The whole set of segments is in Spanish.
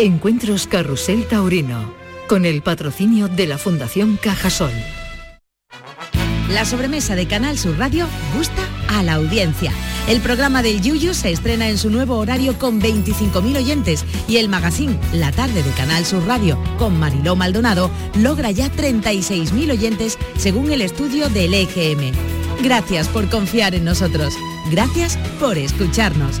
Encuentros Carrusel Taurino, con el patrocinio de la Fundación Cajasol. La sobremesa de Canal Sur Radio gusta a la audiencia. El programa del Yuyu se estrena en su nuevo horario con 25.000 oyentes y el magazine La tarde de Canal Sur Radio con Mariló Maldonado logra ya 36.000 oyentes según el estudio del EGM. Gracias por confiar en nosotros. Gracias por escucharnos.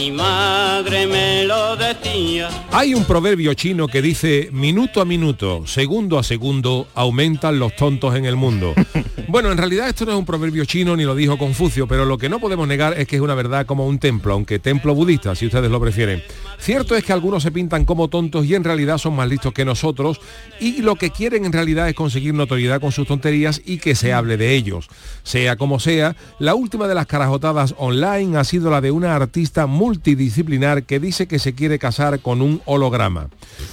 Mi madre me lo decía. Hay un proverbio chino que dice, minuto a minuto, segundo a segundo, aumentan los tontos en el mundo. bueno, en realidad esto no es un proverbio chino ni lo dijo Confucio, pero lo que no podemos negar es que es una verdad como un templo, aunque templo budista, si ustedes lo prefieren. Cierto es que algunos se pintan como tontos y en realidad son más listos que nosotros y lo que quieren en realidad es conseguir notoriedad con sus tonterías y que se hable de ellos. Sea como sea, la última de las carajotadas online ha sido la de una artista multidisciplinar que dice que se quiere casar con un holograma.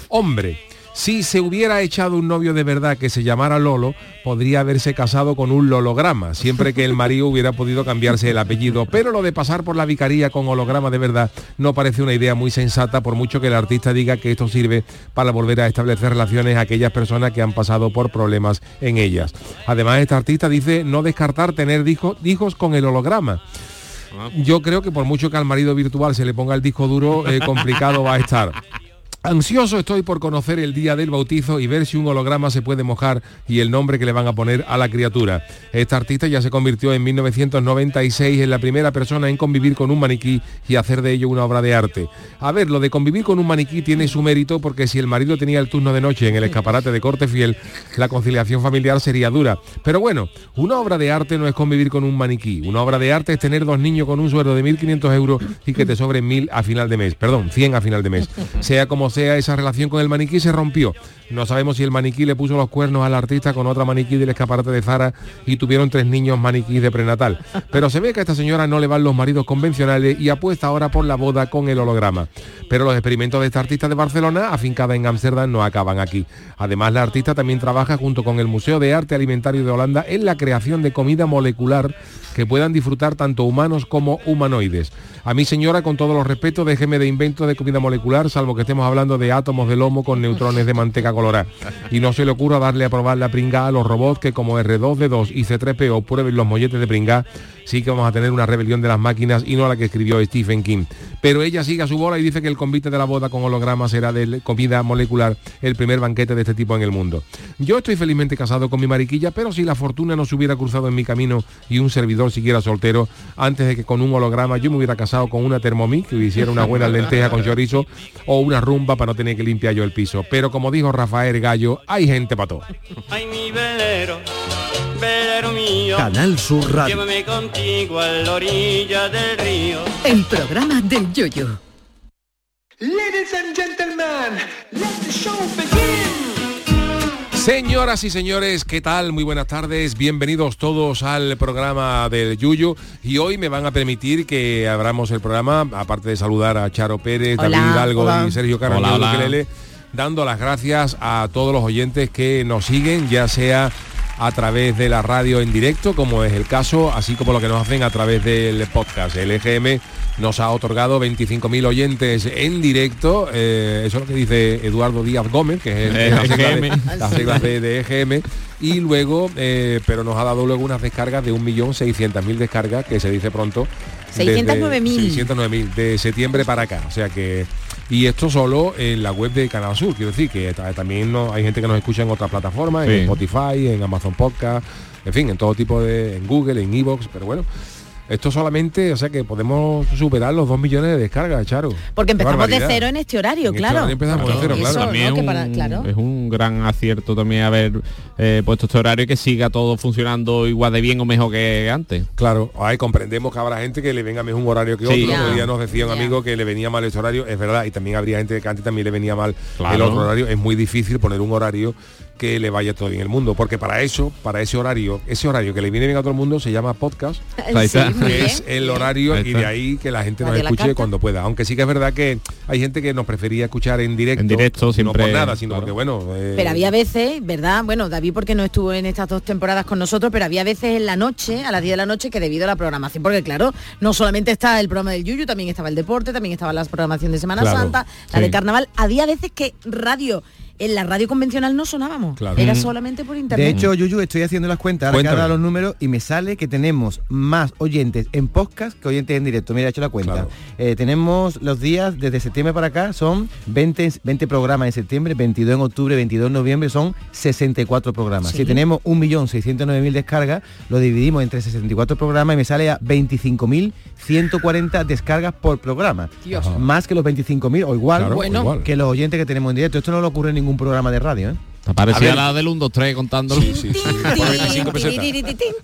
Hombre, si se hubiera echado un novio de verdad que se llamara Lolo, podría haberse casado con un lolograma, siempre que el marido hubiera podido cambiarse el apellido. Pero lo de pasar por la vicaría con holograma de verdad no parece una idea muy sensata, por mucho que el artista diga que esto sirve para volver a establecer relaciones a aquellas personas que han pasado por problemas en ellas. Además, este artista dice no descartar tener hijos con el holograma. Yo creo que por mucho que al marido virtual se le ponga el disco duro, eh, complicado va a estar. Ansioso estoy por conocer el día del bautizo y ver si un holograma se puede mojar y el nombre que le van a poner a la criatura. Esta artista ya se convirtió en 1996 en la primera persona en convivir con un maniquí y hacer de ello una obra de arte. A ver, lo de convivir con un maniquí tiene su mérito porque si el marido tenía el turno de noche en el escaparate de corte fiel, la conciliación familiar sería dura. Pero bueno, una obra de arte no es convivir con un maniquí. Una obra de arte es tener dos niños con un sueldo de 1.500 euros y que te sobren 1.000 a final de mes. Perdón, 100 a final de mes. Sea como sea, esa relación con el maniquí se rompió. No sabemos si el maniquí le puso los cuernos al artista con otra maniquí del escaparate de Zara y tuvieron tres niños maniquí de prenatal. Pero se ve que a esta señora no le van los maridos convencionales y apuesta ahora por la boda con el holograma. Pero los experimentos de esta artista de Barcelona, afincada en Ámsterdam, no acaban aquí. Además, la artista también trabaja junto con el Museo de Arte Alimentario de Holanda en la creación de comida molecular que puedan disfrutar tanto humanos como humanoides. A mi señora, con todos los respetos, déjeme de invento de comida molecular, salvo que estemos hablando de átomos de lomo con neutrones de manteca colorada. Y no se le ocurra darle a probar la pringá a los robots que como R2D2 y C3PO prueben los molletes de pringá, sí que vamos a tener una rebelión de las máquinas y no la que escribió Stephen King. Pero ella sigue a su bola y dice que el convite de la boda con holograma será de comida molecular el primer banquete de este tipo en el mundo. Yo estoy felizmente casado con mi mariquilla, pero si la fortuna no se hubiera cruzado en mi camino y un servidor siguiera soltero, antes de que con un holograma yo me hubiera casado con una Thermomix que hiciera una buena lenteja con chorizo o una rumba para no tener que limpiar yo el piso. Pero como dijo Rafael Gallo, hay gente para todo. Velero mío. Canal Sur Radio. Llévame contigo a la orilla del río. El programa del yoyo. Ladies and gentlemen, let the show begin. Señoras y señores, ¿qué tal? Muy buenas tardes, bienvenidos todos al programa del Yuyo y hoy me van a permitir que abramos el programa, aparte de saludar a Charo Pérez, Hola. David Hidalgo Hola. y Sergio. Ukelele, dando las gracias a todos los oyentes que nos siguen, ya sea a través de la radio en directo, como es el caso, así como lo que nos hacen a través del podcast. El EGM nos ha otorgado 25.000 oyentes en directo, eh, eso es lo que dice Eduardo Díaz Gómez, que es el, la de- las siglas de, de EGM, y luego, eh, pero nos ha dado luego unas descargas de 1.600.000 descargas, que se dice pronto. desde- 609.000. 609.000 de septiembre para acá, o sea que... Y esto solo en la web de Canal Sur, quiero decir que ta- también no, hay gente que nos escucha en otras plataformas, Sí. en Spotify, en Amazon Podcast, en fin, en todo tipo de, en Google, en Evox, pero bueno, esto solamente, o sea que podemos superar los 2 millones de descargas, Charo. Porque empezamos de cero en este horario, En este claro. horario empezamos de cero, claro. eso, También ¿no? Que un- para- claro. es un gran acierto también haber eh, puesto este horario y que siga todo funcionando igual de bien o mejor que antes. Claro, ahí comprendemos que habrá gente que le venga mejor un horario que Sí. otro. Ya. Otro día nos decía un amigo que le venía mal ese horario, es verdad, y también habría gente que antes también le venía mal Claro. el otro horario. Es muy difícil poner un horario que le vaya todo bien el mundo, porque para eso, para ese horario, ese horario que le viene bien a todo el mundo se llama podcast, Sí, que es el horario y de ahí que la gente nos escuche cuando pueda. Aunque sí que es verdad que hay gente que nos prefería escuchar en directo, En directo, no siempre, por nada, sino claro. porque bueno, eh, Pero había veces, ¿verdad? Bueno, David porque no estuvo en estas dos temporadas con nosotros, pero había veces en la noche, a las 10 de la noche, que debido a la programación, porque claro, no solamente está el programa del Yuyu, también estaba el deporte, también estaba la programación de Semana Claro, Santa, la sí. de Carnaval. Había veces que radio, en la radio convencional no sonábamos. Claro. Era Mm. solamente por internet. De hecho, Yuyu, estoy haciendo las cuentas, ahora los números y me sale que tenemos más oyentes en podcast que oyentes en directo. Mira, he hecho la cuenta. Claro. Eh, tenemos los días desde septiembre para acá, son 20, 20 programas en septiembre, 22 en octubre, 22 en noviembre, son 64 programas. Sí. Si tenemos 1.609.000 descargas, lo dividimos entre 64 programas y me sale a 25.140 descargas por programa. Dios. Más que los 25.000 o igual, Claro, Bueno. igual. que los oyentes que tenemos en directo. Esto no le ocurre en ningún programa de radio, ¿eh? Parecía la del 1, 2, 3 contándolo. Sí, sí, sí. Por 25 pesetas.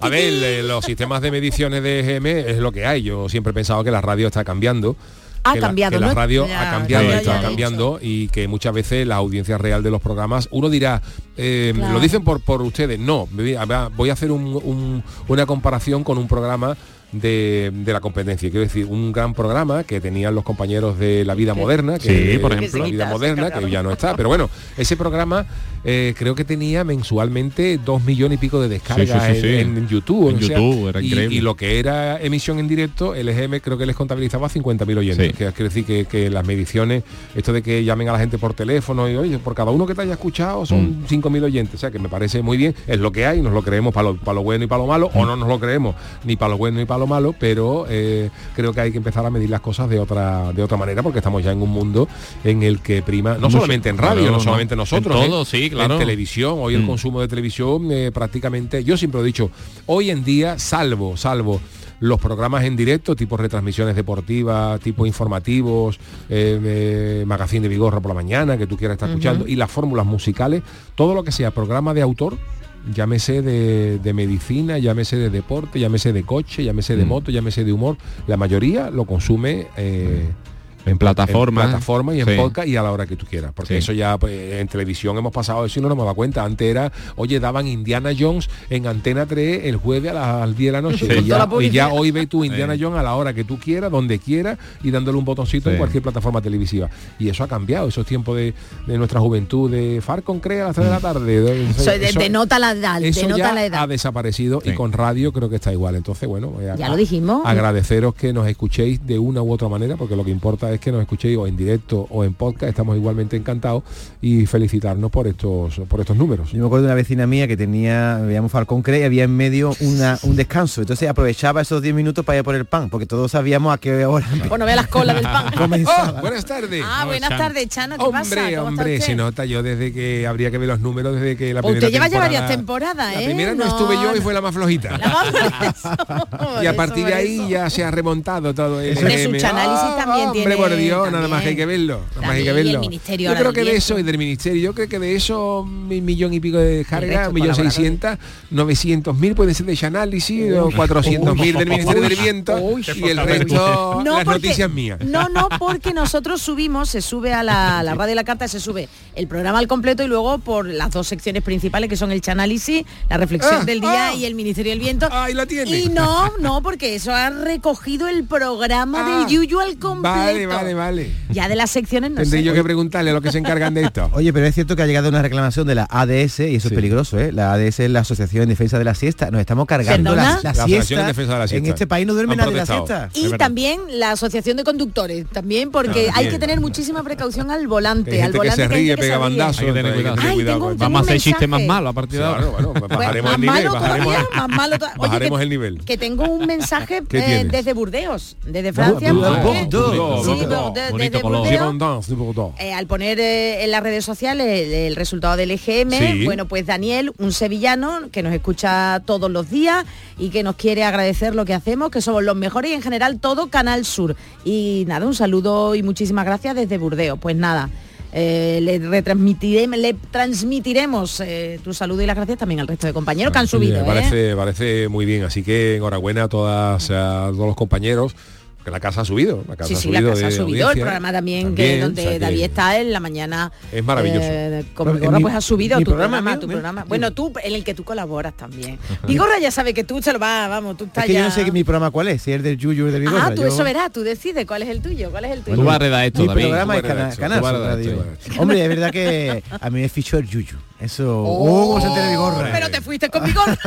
A ver, los sistemas de mediciones de EGM es lo que hay. Yo siempre he pensado que la radio está cambiando. Ha que la- cambiado, que la, radio Ya, ha cambiado, ya, ya, está cambiando y que muchas veces la audiencia real de los programas, uno dirá, eh, Claro. lo dicen por, por ustedes, no, voy a- voy a hacer un- un- una comparación con un programa de, de la competencia. Quiero decir, un gran programa que tenían los compañeros de La Vida Moderna, que Sí, por que ejemplo. La Vida Moderna, que ya no está. Pero bueno, ese programa eh, creo que tenía mensualmente dos millones y pico de descargas Sí, sí, sí, sí. En, en YouTube. En o sea, YouTube, era y- increíble. Y, lo que era emisión en directo, el EGM creo que les contabilizaba 50.000 oyentes. Sí. Que quiere decir que, que las mediciones, esto de que llamen a la gente por teléfono y oye, por cada uno que te haya escuchado son Mm. 5.000 oyentes. O sea que me parece muy bien. Es lo que hay, nos lo creemos para lo, para lo bueno y para lo malo, Mm. o no nos lo creemos ni para lo bueno ni para lo malo, pero eh, creo que hay que empezar a medir las cosas de otra, de otra manera porque estamos ya en un mundo en el que prima, no solamente en radio, no no. solamente nosotros, En todo, ¿eh? sí, claro. en televisión, hoy el Mm. consumo de televisión eh, prácticamente, yo siempre he dicho, hoy en día, salvo, salvo los programas en directo, tipo retransmisiones deportivas, tipo informativos, eh, eh, magazine de Vigorra por la mañana, que tú quieras estar escuchando, y las fórmulas musicales, todo lo que sea programa de autor, llámese de, de medicina, llámese de deporte, llámese de coche, llámese de Mm. moto, llámese de humor, la mayoría lo consume eh, En plataforma. En plataforma y en Sí. podcast y a la hora que tú quieras. Porque Sí. eso ya pues, en televisión hemos pasado eso y no nos hemos dado cuenta. Antes era, oye, daban Indiana Jones en Antena 3 el jueves a las al 10 de la noche. Sí. Y, ya, la y publicidad. ya hoy ves tú Indiana Sí. Jones a la hora que tú quieras, donde quieras y dándole un botoncito en cualquier plataforma televisiva. Y eso ha cambiado, esos tiempos de, de nuestra juventud, de Farcon crea a las 3 de la tarde. de- Eso de- eso- denota la edad, eso denota ya la edad. ha desaparecido y con radio creo que está igual. Entonces, bueno, voy a- Ya lo dijimos. Agradeceros que nos escuchéis de una u otra manera, porque lo que importa es que nos escuchéis o en directo o en podcast. Estamos igualmente encantados y felicitarnos por estos por estos números. Yo me acuerdo de una vecina mía que tenía, veíamos Falcón Cree y había en medio una, un descanso. Entonces aprovechaba esos 10 minutos para ir por el pan, porque todos sabíamos a qué hora Bueno, ve las colas del pan. Oh, buenas tardes. Ah, buenas tardes, Chano, ¿qué Hombre, pasa? ¿Cómo está hombre, se nota yo desde que habría que ver los números desde que la Pues primera usted lleva ya temporada- varias temporadas, La ¿eh? primera no, estuve yo y fue la más flojita. y a partir de ahí ya se ha remontado todo el Hombre, FM. su análisis también hombre, tiene- por Dios, nada más hay que verlo. Nada más hay que y verlo. yo creo que de eso y del ministerio, yo creo que de eso un millón y pico de un millón seiscientas, 900 mil puede ser de análisis o 400 mil del ministerio del viento y el resto No, las porque- noticias mías. No, no, porque nosotros subimos, se sube a la, la radio de la carta, se sube el programa al completo y luego por las dos secciones principales que son el chanálisis, la reflexión Ah, del día ah. y el Ministerio del Viento. Ahí la tiene. Y no, no, porque eso ha recogido el programa Ah, del Yuyu al completo. Vale, vale, vale. Ya de las secciones no Tendré sé. yo que preguntarle a los que se encargan de esto. Oye, pero es cierto que ha llegado una reclamación de la ADS y eso es peligroso, ¿eh? La ADS es la Asociación en Defensa de la Siesta. Nos estamos cargando la, la siesta. en Defensa de la En Siesta. este país no duerme nadie la siesta. Y también la asociación de conductores, también porque hay que tener muchísima precaución al volante, Hay al que volante se ríe, pega bandazos. Vamos a hacer mensaje. chistes más malos a partir de ahora. Pues Bueno, bajaremos el nivel, bajaremos, el nivel. que tengo un mensaje ¿Qué eh, desde Burdeos, desde Francia. Bordeaux, Bordeaux. Bonito. Girondins de Bordeaux. Eh, al poner eh, en las redes sociales el, el resultado del EGM, Sí. bueno, pues Daniel, un sevillano que nos escucha todos los días y que nos quiere agradecer lo que hacemos, que somos los mejores y en general todo Canal Sur. Y nada, un saludo y muchísimas gracias desde Burdeos. Pues nada. eh, le retransmitiremos, le transmitiremos eh, tu saludo y las gracias también al resto de compañeros que han subido. Me ¿eh? parece, parece muy bien, así que enhorabuena a, todas, a todos los compañeros, que la casa ha subido. La casa Sí, ha sí, subido la casa ha subido, el programa también, También, que donde o sea que David está en la mañana. Es maravilloso. eh, con Pero, Vigorra, mi- pues ha subido tu programa programa, mío, tu mío. programa. Bueno, tú, en el que tú colaboras también. Vigorra ya sabe que tú se lo vas, vamos, tú estás Es que yo ya- no sé que mi programa cuál es, si es el del Yuyu o el del Vigorra. Ah, tú yo- eso verás, tú decides cuál es el tuyo, cuál es el tuyo. Tú vas a redar esto, Mi David. programa es Cana- redacción. Hombre, es verdad que a mí me fichó el Yuyu. Eso... ¡Oh, se entera Vigorra! Pero te fuiste con Vigorra.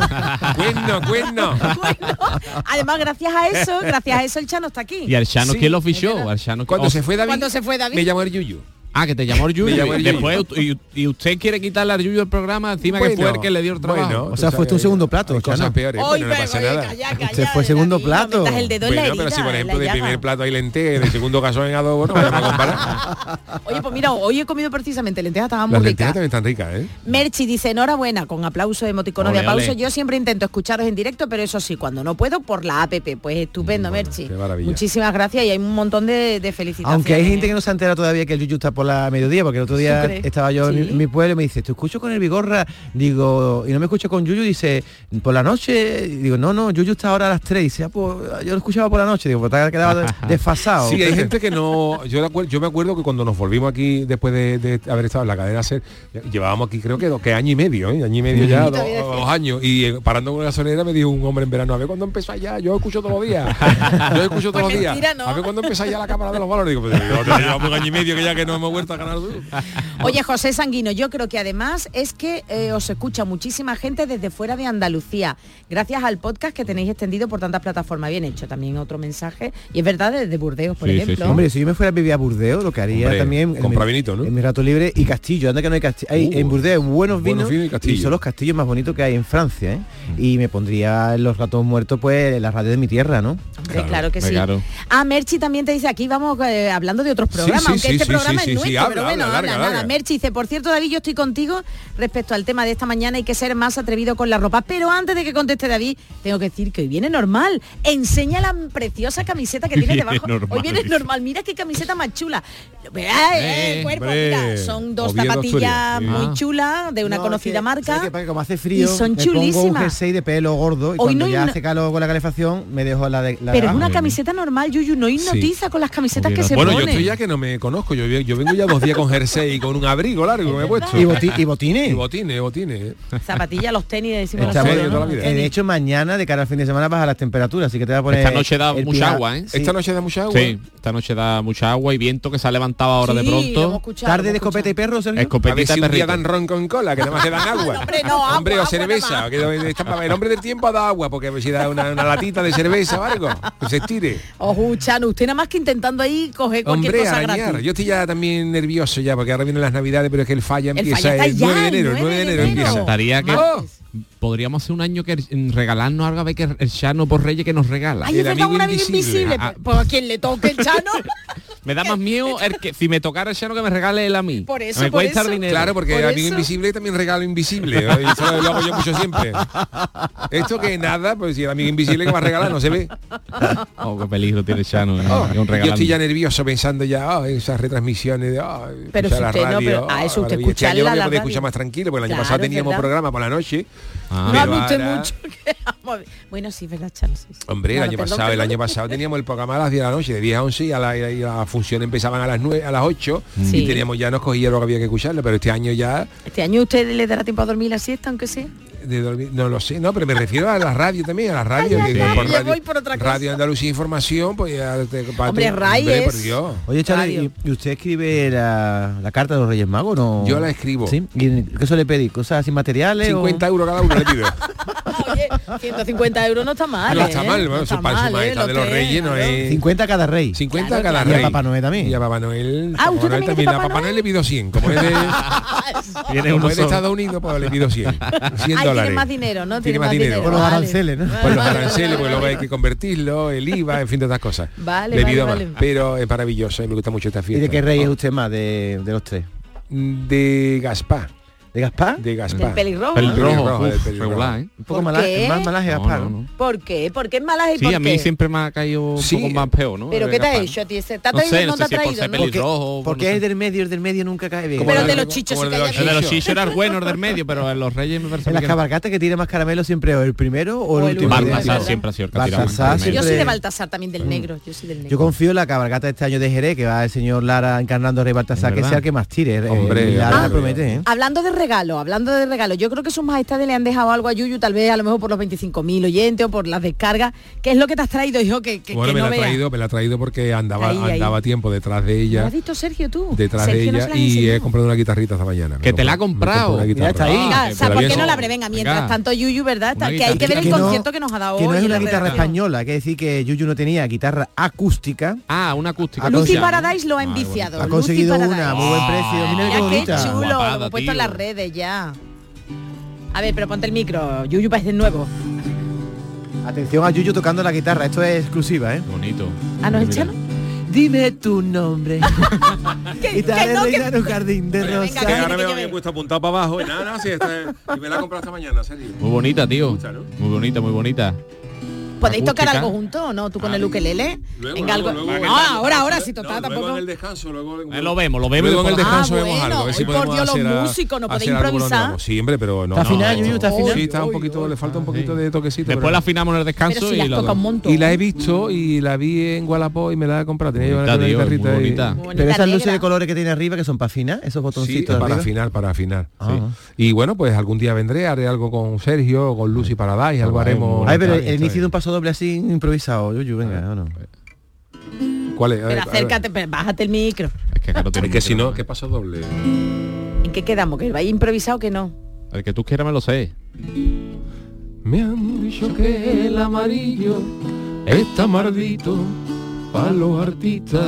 Cuerno, cuerno. bueno, además, gracias a eso, gracias a eso el Chano está aquí. Y Archano, Sí, ¿quién lo fichó? Archano, Cuando oh, se fue David, Cuando se fue David. me llamó el Yuyu. Ah, que te llamó el Yuyu. Me llamó el Yuyu. Después, y, y usted quiere quitarle al Yuyu el programa encima que fue Bueno, el que le dio el trabajo. bueno, O sea, fue tu segundo plato, Hay cosas Chano. peores, Hoy, bueno, no pero, pasa oye, nada. calla, calla, fue segundo David, plato. no el dedo en la Bueno, pero si herida, por ejemplo de primer plato hay lentejas, de segundo caso en adobo, no vamos a comparar. Oye, pues mira, hoy he comido precisamente lentejas, estaban muy Las ricas. lentejas también están ricas, ¿eh? Merchi dice enhorabuena con aplauso emoticono de aplauso. Yo siempre intento escucharos en directo, pero eso sí, cuando no puedo, por la APP. Pues estupendo, Merchi. Muchísimas gracias y hay un montón de, de felicitaciones. Aunque hay gente que no se ha enterado todavía que el Yuyu está por la mediodía, porque el otro día estaba yo en, mi, Sí. en mi pueblo y me dice, te escucho con el Vigorra, digo, y no me escucho con Yuyu, dice, por la noche, digo, no, no, Yuyu está ahora a las 3, dice, ah, pues yo lo escuchaba por la noche, digo, pues te quedado desfasado. Sí, hay gente que no. Yo, de yo me acuerdo que cuando nos volvimos aquí después de, de haber estado en la cadena SER, llevábamos aquí creo que, que año y medio, ¿eh? año y medio ya, do- dos, años. Y eh, parando con la gasolinera me dijo un hombre en verano, a ver cuándo empieza ya, yo escucho todos los días. Yo escucho todos los días. A ver cuándo empieza ya la cámara de los valores. Digo, pues yo, te llevamos un año y medio que ya que no hemos vuelto a ganar. Oye, José Sanguino, yo creo que además es que eh, os escucha muchísima gente desde fuera de Andalucía, gracias al podcast que tenéis extendido por tantas plataformas. Bien hecho, también otro mensaje. Y es verdad, desde Burdeos, por Sí, ejemplo. sí. Hombre, si yo me fuera a vivir a Burdeos, lo que haría Hombre, también en compra mi- vinito, ¿no? en mi rato libre y castillo, anda que no hay castillo. Hay, Uh, en Burdeos buenos buenos vinos, vinos y y, son los castillos más bonitos que hay en Francia, ¿eh? Y me pondría en los ratos muertos pues en la radio de mi tierra, ¿no? Hombre, claro, que sí. claro. Ah, Merchi también te dice, aquí vamos eh, hablando de otros programas, sí, habla. Merchi dice, por cierto, David, yo estoy contigo respecto al tema de esta mañana, hay que ser más atrevido con la ropa. Pero antes de que conteste David, tengo que decir que hoy viene normal. Enseña la preciosa camiseta que tiene debajo. Hoy viene normal, mira qué camiseta más chula. Eh, eh, eh, mira, son dos zapatillas muy ah. chulas de una conocida marca. Como hace frío, y son chulísimas. Pongo de pelo gordo y Hoy no ya hace calor con la calefacción me dejo la de la Pero es una camiseta normal, Yuyu, no hipnotiza sí. con las camisetas que se bueno, ponen. Bueno, yo estoy ya que no me conozco, yo, yo ya dos días con jersey y con un abrigo largo me he puesto. Y, botines. Y botines, botines. Zapatillas, los tenis, decimos los tenis, eh, De hecho, mañana, de cara al fin de semana, baja las temperaturas, así que te va a poner... Esta noche da mucha agua, ¿eh? Esta noche da mucha agua. Sí, esta noche da mucha agua y viento que se ha levantado ahora de pronto. Tarde de escopeta y perro, Sergio. Escopetita a ver si un día dan ron con cola, que nada más te dan agua. hombre, o cerveza. El hombre del tiempo da agua, porque si da una, latita de cerveza o algo, que se estire. Ojo, Chano, usted nada más que intentando ahí coger cualquier hombre, cosa. Yo estoy ya también nervioso ya, porque ahora vienen las navidades, pero es que el falla empieza el, 9 de enero, el 9 de enero, 9 de empieza. Estaría que podríamos hacer un año que regalarnos algo a ver que el Chano por Reyes que nos regala. Ay, el una invisible. invisible. Ah. Pues, a quien le toque el Chano. Me da más miedo el que si me tocara el Chano que me regale él a mí. Por eso, me por cuesta eso. dinero. Claro, porque por amigo invisible también regalo invisible. eso lo hago yo mucho siempre. Esto que nada, pues si el amigo invisible que me regala no se ve. Oh, qué peligro tiene Chano. ¿eh? Oh, yo estoy ya nervioso pensando ya oh, esas retransmisiones de oh, pero si la usted radio, no, a eso oh, usted escucha este año la, escuchar más tranquilo, porque el año pasado teníamos programa por la noche Ah, no anoté ahora... mucho. Que a. Bueno, sí, verdad, Chano. Sí, sí. Hombre, el año perdón, pasado, perdón. el año pasado teníamos el programa a las 10 de la noche, de 10 a 11 y a la, y la función empezaban a las 9, a las 8 mm. sí. y teníamos ya nos cogía lo que había que escucharlo, pero este año ya. Este año usted le dará tiempo a dormir la siesta, aunque sea de dormir, no lo sé, no, pero me refiero a la radio también, a la radio. Ay, que ay, por, radio, voy por otra cosa. radio, Andalucía Información, pues ya te, Hombre, Reyes. Oye, Charlie, ¿y, ¿y, usted escribe la, la, carta de los Reyes Magos no? Yo la escribo. ¿Sí? ¿Y qué suele pedir? ¿Cosas sin materiales? 50 o... euros cada uno le pido. Oye, 150 euros no está mal. No está ¿eh? mal, ¿eh? no está mal, su eh, de los reyes no es. 50 cada rey. 50 claro, cada rey. Y a Papá Noel también. Y a Papá Noel. Ah, usted Noel también. Papá a Papá Noel le pido 100. Como es de, como es de Estados Unidos, pues le pido 100. 100 Ay, tiene más dinero, ¿no? Tiene, más, dinero. Por los aranceles, ¿no? Por los aranceles, porque luego hay que convertirlo, el IVA, en fin, tantas cosas. Vale, vale, Pero es maravilloso, eh, me gusta mucho esta fiesta. ¿Y de qué rey es usted más de, de los tres? Mm, de Gaspar. ¿De Gaspar? De Gaspar. Del pelirrojo. Pelirrojo, Uf, pelirrojo. regular, ¿eh? Un poco malaje, más malaje Gaspar. No, ¿Por qué? ¿Por qué es malaje? Sí, por a mí siempre me ha caído un sí. poco más peor, ¿no? ¿Pero qué te ha hecho a ti? ¿Te ha traído no, te pelirrojo, porque, es del medio, el del medio nunca cae bien. Pero el de los chichos sí cae El de los chichos era bueno, el del medio, pero en los reyes me parece En las cabalgatas que tiene más caramelo siempre el primero o el último. Baltasar siempre ha sido el que Yo soy de Baltasar también, del mm. negro. Yo confío en la cabalgata de este año de Jerez, que va el señor Lara encarnando a Rey Baltasar, que sea el que más tire. Hombre, Lara promete, Hablando de regalo, hablando de regalo, yo creo que sus majestades le han dejado algo a Yuyu, tal vez a lo mejor por los 25.000 oyentes o por las descargas. ¿Qué es lo que te has traído, hijo? Que, que bueno, que me, no la ha traído, me la ha traído porque andaba, ahí, andaba ahí. tiempo detrás de ella. ¿Lo has visto, Sergio, tú? Detrás Sergio de ella no y he comprado una guitarrita esta mañana. Que te la ha comprado. Ya está ahí. Ah, ah o sea, ¿por qué no la abre? Ah, venga, mientras venga. tanto Yuyu, ¿verdad? Está, que hay que ver el concierto que nos ha dado que hoy. No es una guitarra española, hay que decir que Yuyu no tenía guitarra acústica. Ah, una acústica. Lucy Paradise lo ha enviciado. Ha conseguido una, muy buen precio. Mira qué chulo, lo he puesto en las redes puede ya. A ver, pero ponte el micro. Yuyu parece nuevo. Atención a Yuyu tocando la guitarra. Esto es exclusiva, ¿eh? Bonito. ¿Ah, no es Dime tu nombre. y te haré no, que... un jardín de Oye, venga, que ahora me va bien puesto apuntado para abajo. Y nada, nada, si está... Y me la he comprado esta mañana, serio. Muy bonita, tío. Muy bonita, muy bonita. ¿Podéis tocar algo juntos o no? ¿Tú con el ah, ukelele? Luego, Venga, algo... luego, no, ahora, ahora, si total no, tampoco. en el descanso, luego... Eh, lo vemos, lo vemos. Luego en el ah, descanso ah, vemos bueno, algo. Si por Dios, los músicos, no podéis improvisar. Sí, hombre, pero no. Está final, está final. Sí, está un poquito, le falta un poquito de toquecito. Después la afinamos en el descanso y Y la he visto y la vi en Gualapó y me la he comprado. Tenía yo una carrita Pero esas luces de colores que tiene arriba, que son para afinar, esos botoncitos para afinar, para afinar. Ah. Y bueno, pues algún día vendré, haré algo con Sergio, con Lucy Paradise, algo haremos. Ay, pero un paso doble así improvisado, Yuyu, venga, o no. ¿Cuál acércate, pero bájate el micro. Es que, tiene es que si no, ¿qué pasa doble? ¿En qué quedamos? ¿Que vaya improvisado o que no? El que tú quieras me lo sé. Me han dicho que el amarillo está maldito para los artistas.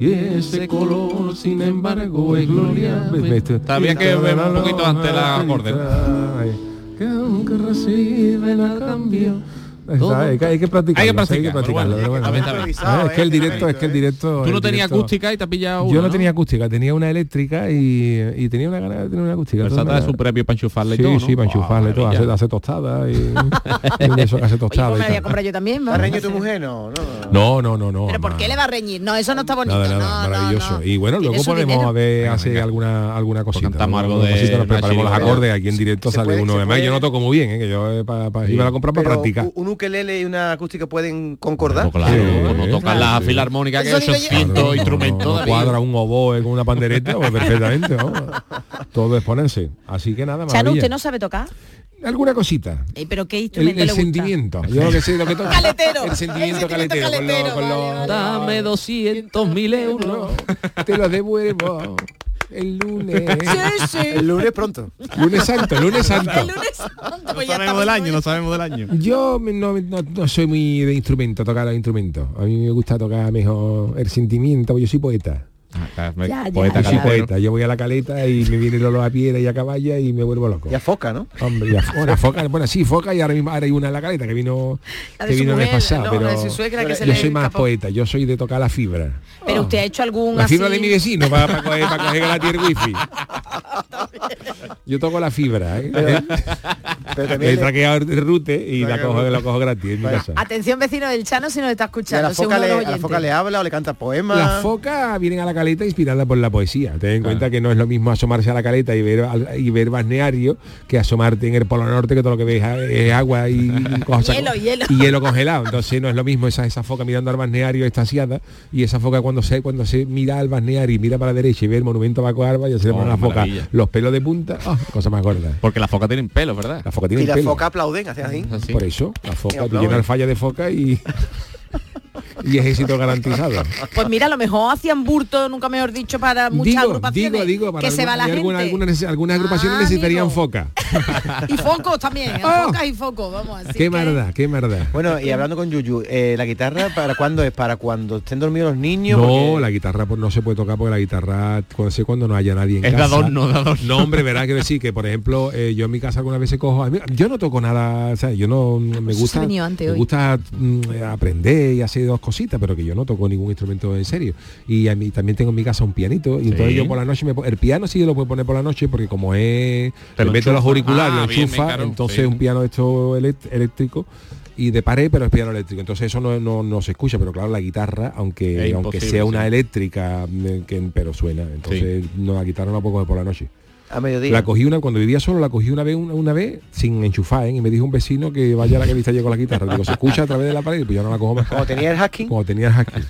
Y ese color, sin embargo, es gloria. Está bien que un poquito antes la orden. Que reciben a cambio hay, que, hay que practicarlo. Hay que sí, practicar, pero practicarlo, bueno, pero bueno. a ver, a ver. Ah, es que el directo, es que el directo. Tú no tenías acústica y te has pillado Yo no tenía acústica, tenía una eléctrica y, y tenía una gana de tener una acústica. El de su premio para enchufarle y Sí, todo, ¿no? sí, para enchufarle Ah, todo, hace, hace tostada y, eso que hace tostada. Pues me y la voy a tal. comprar yo también, ¿Va ¿va? a reñir tu mujer? No, no. No, no, no, no. Pero ¿por qué le va a reñir? No, eso no está bonito. Nada, nada, no, no, maravilloso. no. y bueno, luego dinero. a ver hacer alguna alguna cosita. cantamos algo de cosita, nos preparamos los acordes aquí en directo sale uno además yo no toco muy bien, ¿eh? que yo eh, iba a comprar para Pero practicar. Ukelele y una acústica pueden concordar. Pues claro, Sí, no la sí. filarmónica que cientos No, instrumentos no, no cuadra un oboe con una pandereta pues perfectamente, vamos. Todo es ponerse. Así que nada, Chano, maravilla. ¿usted no sabe tocar? Alguna cosita. Eh, ¿Pero qué El, instrumento el le gusta? sentimiento. Yo lo que sé, lo que toca. Caletero. El sentimiento El sentimiento caletero. con lo- caletero, con lo- vale, vale. Dame 200 mil euros. Te lo devuelvo el lunes. Sí, sí. El lunes pronto. Lunes santo, lunes santo. El lunes santo, pues ya sabemos del año, no sabemos del año. Yo me- no, no- no soy muy de instrumento, tocar los instrumentos. A mí me gusta tocar mejor el sentimiento, porque yo soy poeta. Ya, Poeta Yo soy poeta. Yo voy a la caleta y me viene el olor a piedra y a caballa y me vuelvo loco. Y a foca, ¿no? Hombre, ya, bueno, foca, bueno, sí, foca y ahora mismo ahora hay una en la caleta que vino, que vino el mes pasado, no, pero yo soy más poeta, yo soy de tocar la fibra. Pero usted ha hecho algún La así... fibra de mi vecino para coger, para coger gratis el wifi. Yo toco la fibra, ¿eh? Pero He también le- traqueado el rute y la cojo, la cojo gratis en mi Bueno, casa. Atención vecino del Chano si nos está a escuchando. la, foca le, los a la oyentes. foca le habla o le canta poemas. Las focas vienen a la caleta inspiradas por la poesía. Ten en cuenta que no es lo mismo asomarse a la caleta y ver y ver balneario que asomarte en el Polo Norte que todo lo que ves es agua y cosas- Hielo, hielo. y hielo congelado. Entonces no es lo mismo esa, esa foca mirando al balneario extasiada y esa foca cuando se cuando se mira al balneario y mira para la derecha y ve el monumento Paco Arba y se le Oh, pone la foca maravilla. los pelos de punta, ah, cosa más gorda. Porque las focas tienen pelo, ¿verdad? La foca tiene y las pelo. focas aplauden, hacen así. Por eso, la foca, tú llenas falla de foca y y es éxito garantizado. Pues mira, a lo mejor hacían burto, nunca mejor dicho, para muchas digo, agrupaciones. digo, digo, para que se va la alguna- gente. alguna- algunas, algunas agrupaciones Ah, necesitarían amigo. foca. Y focos también, Oh. focas y focos, vamos así. qué que- maldad, qué maldad. Bueno, y hablando con Yuyu, eh, ¿la guitarra para cuándo es? ¿Para cuando estén dormidos los niños? No, Porque- la guitarra pues, no se puede tocar porque la guitarra cuando sé cuando no haya nadie en Es de casa. adorno, de adorno. No, hombre, verá que decir que por ejemplo eh, yo en mi casa algunas veces cojo, yo no toco nada, o sea, yo no me se gusta, antes me hoy. gusta mm, aprender y hacer dos cositas, pero que yo no toco ningún instrumento en serio. Y a mí también tengo en mi casa un pianito y entonces Sí. yo por la noche me el piano sí lo puedo poner por la noche porque como es Te lo meto los auriculares, Ah, lo bien, enchufa, bien, claro, entonces sí. un piano de esto eléctrico y de pared pero es piano eléctrico entonces eso no, no, no se escucha pero claro la guitarra aunque aunque sea una sí. eléctrica mm, que, pero suena entonces no la guitarra no la puedo coger por la noche A mediodía. la cogí una cuando vivía solo la cogí una vez una, una vez sin enchufar ¿eh? y me dijo un vecino que vaya a la yo con la guitarra digo se escucha a través de la pared pues yo no la cojo más Como tenía el hacking. como tenía el hacking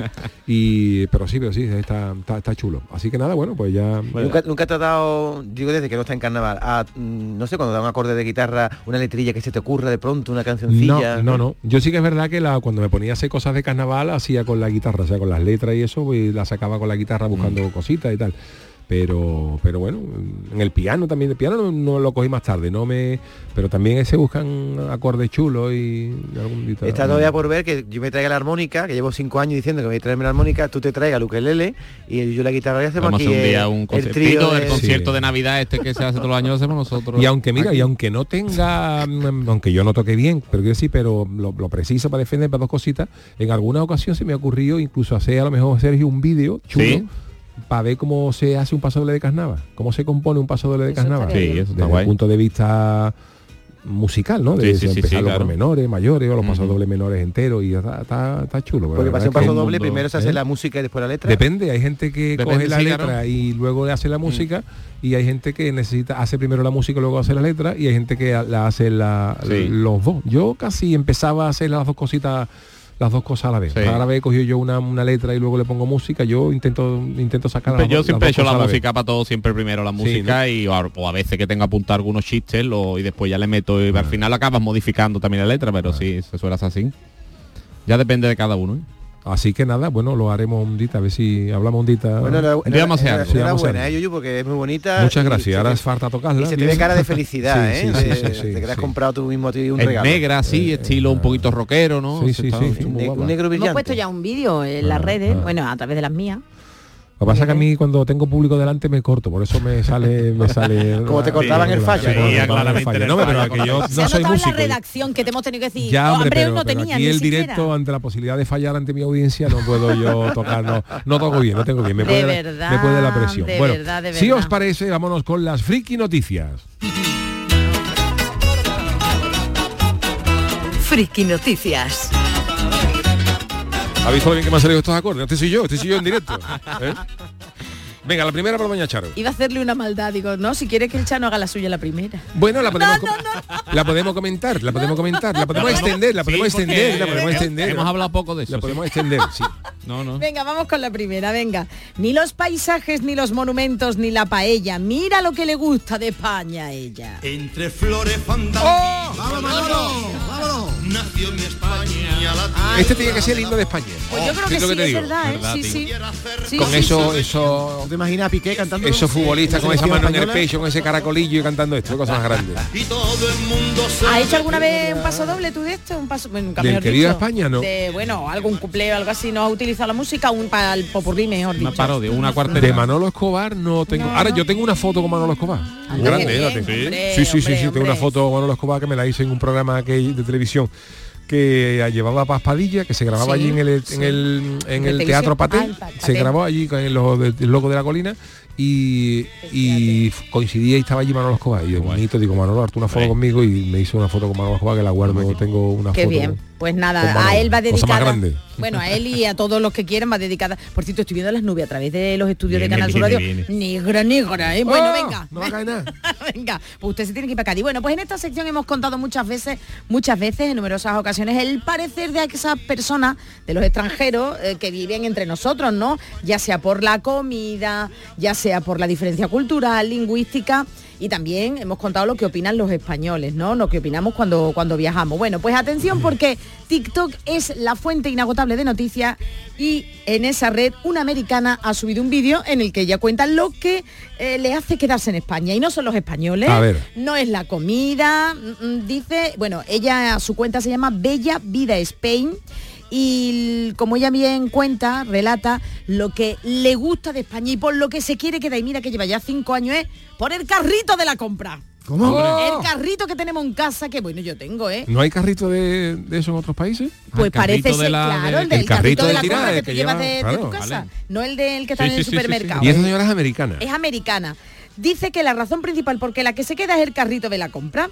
y pero sí pero sí está, está, está chulo así que nada bueno pues ya ¿Nunca, nunca te ha dado, digo desde que no está en carnaval, a, mm, no sé, cuando da un acorde de guitarra, una letrilla que se te ocurra de pronto, una cancioncilla? No, no, no. Yo sí que es verdad que la, cuando me ponía a hacer cosas de carnaval hacía con la guitarra, o sea, con las letras y eso, y la sacaba con la guitarra buscando cositas y tal. Pero, pero bueno, en el piano también, el piano no, no lo cogí más tarde, no me, pero también se buscan acordes chulos y algún dita- Está todavía por ver que yo me traiga la armónica, que llevo cinco años diciendo que voy a traerme la armónica, tú te traigas el ukelele y yo la guitarra y hacemos Vamos a aquí hacer un día el- un el trío el concierto Sí. de Navidad este que se hace todos los años lo hacemos nosotros. Y aunque mira, aquí. y aunque no tenga, mm, aunque yo no toque bien, pero quiero decir, pero lo, lo preciso para defender para dos cositas, en alguna ocasión se me ha ocurrido incluso hacer a lo mejor Sergio un vídeo chulo Sí. Para ver cómo se hace un paso doble de carnava, cómo se compone un paso doble de Eso carnava. estaría Sí, bien. eso está desde guay. el punto de vista musical, ¿no? De Sí, sí, sí, empezarlo sí, claro. por menores, mayores, o los pasos Ujú. dobles menores enteros y está, está, está chulo. Porque para hacer un paso doble, mundo- primero se hace ¿eh? la música y después la letra. Depende, hay gente que Depende, coge la sí, letra claro. y luego le hace la música y hay gente que necesita hace primero la música y luego hace la letra y hay gente que la hace la, Sí. los dos. Yo casi empezaba a hacer las dos cositas las dos cosas a la vez. Sí. Ahora vez he cogido yo una, una letra y luego le pongo música, yo intento intento sacar las yo siempre he hecho la música para todo, siempre primero la música y o a, o a veces que tengo apuntado algunos chistes lo- y después ya le meto y Ah. al final acabas modificando también la letra, pero sí, se suele hacer así. Ya depende de cada uno. ¿eh? Así que nada, bueno, lo haremos un dita, a ver si hablamos un dita. Bueno, enhorabu- Un día vamos a hacer enhorabuena, algo. Sí, vamos a enhorabuena, hacer eh, Yuyu, porque es muy bonita. Muchas gracias. Ahora te- es falta tocarla. Y se te ve cara de felicidad, Sí, ¿eh? sí, de, sí, sí, de sí, que te has sí. comprado tú mismo a ti un regalo. negra, así, estilo un poquito rockero, ¿no? Sí, sí, sí, un negro Hemos brillante. puesto ya un vídeo en las Ah, redes, ah. bueno, a través de las mías. Lo que pasa es que a mí cuando tengo público delante me corto, por eso me sale... Me sale Como te cortaban el fallo. Sí, el claramente el No, pero fallo, que yo Se no ha soy músico. la redacción que te hemos tenido que decir. Ya, "Oh, hombre, pero, no pero tenía aquí ni el siquiera". directo ante la posibilidad de fallar ante mi audiencia no puedo yo tocar, no, no toco bien, no tengo bien, me De puede, verdad, me puede la presión. de bueno, verdad, de si verdad. os parece, vámonos con las friki noticias. Friki Noticias. ¿Habéis visto lo bien que me han salido estos acordes? Este soy yo, este soy yo en directo. ¿eh? Venga, la primera para Doña Charo. Iba a hacerle una maldad, digo, no, si quieres que el Chano haga la suya la primera. Bueno, la podemos, com- la podemos comentar, la podemos comentar, la podemos extender, la podemos Sí, porque extender, la podemos extender. hemos hablado poco de eso, La sí. podemos extender, sí. No, no. Venga, vamos con la primera, venga. Ni los paisajes, ni los monumentos, ni la paella. Mira lo que le gusta de España a ella. Entre flores fandangas. ¡Oh! ¡Vamos, Manolo! ¡Vámonos! Nació mi España. la Este tiene que ser el himno de España. Pues yo creo que sí, te es digo. verdad, ¿eh? Verdad, Sí, sí. Con eso, eso, ¿Te imaginas a Piqué cantando? esos futbolistas con esa mano en el española? pecho, con ese caracolillo y cantando esto, qué cosa más grande. Y todo el mundo se ¿Has hecho alguna vez un paso doble tú de esto? Un paso, bueno, nunca Del que dicho. España, no. De, bueno, algún cupleo, algo así. ¿No has utilizado la música? Un para el popurrí, mejor Una dicho. parodia, una cuarta De Manolo Escobar no tengo. No, Ahora yo tengo una foto con Manolo Escobar. Grande, la tengo. sí, sí, sí, hombre, sí, tengo una foto con Manolo Escobar que me la hice en un programa que de televisión que llevaba Paspadilla, que se grababa Sí, allí en el, sí. en el, en ¿De el televisión? Teatro Patel, el Pa- se grabó allí con el de- el logo de la colina y, y coincidía y estaba allí Manolo Escobar. Y yo bonito, digo, Manolo, hazte una foto conmigo y me hizo una foto con Manolo Escobar que la guardo, tengo una Qué foto. bien. Pues nada, a él va dedicada. Bueno, a él y a todos los que quieran va dedicada. Por cierto, estoy viendo las nubes a través de los estudios de Canal Sur Radio. viene. Negra, negra, ¿eh? Bueno, ¡Oh! venga. No va a caer nada. Venga, pues usted se tiene que ir para Cádiz. Bueno, pues en esta sección hemos contado muchas veces, muchas veces, en numerosas ocasiones, el parecer de esas personas, de los extranjeros, eh, que viven entre nosotros, ¿no? Ya sea por la comida, ya sea por la diferencia cultural, lingüística. Y también hemos contado lo que opinan los españoles, ¿no? Lo que opinamos cuando, cuando viajamos. Bueno, pues atención porque TikTok es la fuente inagotable de noticias y en esa red una americana ha subido un vídeo en el que ella cuenta lo que eh, le hace quedarse en España. Y no son los españoles, A ver. no es la comida, mm, mm, dice, bueno, ella, su cuenta se llama Bella Vida Spain. Y como ella bien cuenta, relata lo que le gusta de España y por lo que se quiere quedar. Y mira que lleva ya cinco años, es por el carrito de la compra. ¿Cómo? El carrito que tenemos en casa, que bueno, yo tengo, ¿eh? ¿No hay carrito de, de eso en otros países? Pues el parece ser, la- claro, de- el del el carrito, carrito de la compra que tú que llevas lleva- de, tu casa, vale. no el del que está Sí, en el sí, sí, supermercado. Y esa señora es americana. Es americana. Dice que la razón principal por la que se queda es el carrito de la compra.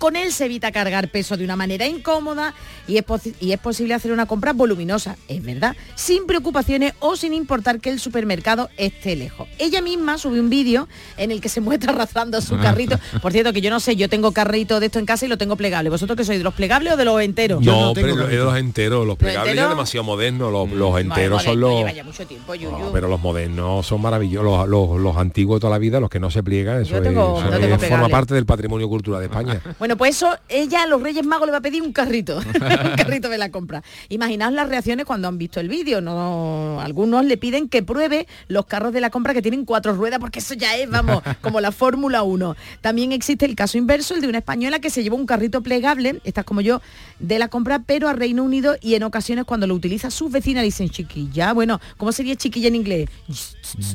Con él se evita cargar peso de una manera incómoda y es, y es posible hacer una compra voluminosa, es verdad, sin preocupaciones o sin importar que el supermercado esté lejos. Ella misma sube un vídeo en el que se muestra arrastrando su carrito. Por cierto, que yo no sé, yo tengo carrito de esto en casa y lo tengo plegable. ¿Vosotros que sois de los plegables o de los enteros? No, pero de los enteros, los plegables ya enteros? demasiado modernos, los, los Vale, enteros son moderno, los... lleva ya mucho tiempo. No, pero los modernos son maravillosos, los, los- los antiguos de toda la vida, los que no se pliegan, eso, Yo tengo- es- yo eso tengo es- forma parte del patrimonio cultural de España. Bueno, pues eso, ella a los Reyes Magos le va a pedir un carrito, un carrito de la compra. Imaginaos las reacciones cuando han visto el vídeo, no, algunos le piden que pruebe los carros de la compra que tienen cuatro ruedas, porque eso ya es, vamos, como la Fórmula 1. También existe el caso inverso, el de una española que se llevó un carrito plegable, estás como yo, de la compra, pero a Reino Unido y en ocasiones cuando lo utiliza sus vecinas dicen chiquilla, bueno, ¿cómo sería chiquilla en inglés?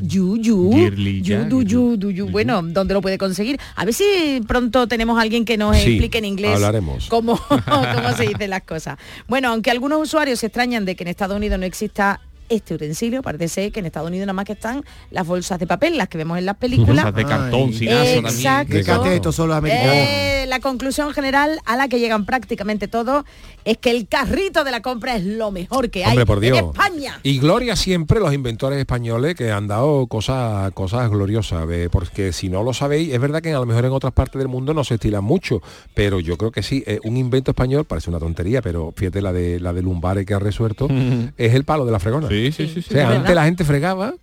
You, you, you, do, you, do you. Bueno, ¿dónde lo puede conseguir? A ver si pronto tenemos a alguien que nos Sí, explique en inglés hablaremos. cómo, cómo se dicen las cosas. Bueno, aunque algunos usuarios se extrañan de que en Estados Unidos no exista este utensilio, parece ser que en Estados Unidos nada más que están las bolsas de papel, las que vemos en las películas. Cosas de cartón, sinazo Exacto. también. Qué catetos son los americanos. Eh, la conclusión general a la que llegan prácticamente todos es que el carrito de la compra es lo mejor que hay Hombre, por Dios. en España. Y gloria siempre los inventores españoles que han dado cosas cosas gloriosas, eh, porque si no lo sabéis, es verdad que a lo mejor en otras partes del mundo no se estilan mucho, pero yo creo que sí, eh, un invento español, parece una tontería, pero fíjate la de la de Lumbare que ha resuelto, es el palo de la fregona. Sí, sí, sí. sí. O sea, Es antes verdad. la gente fregaba,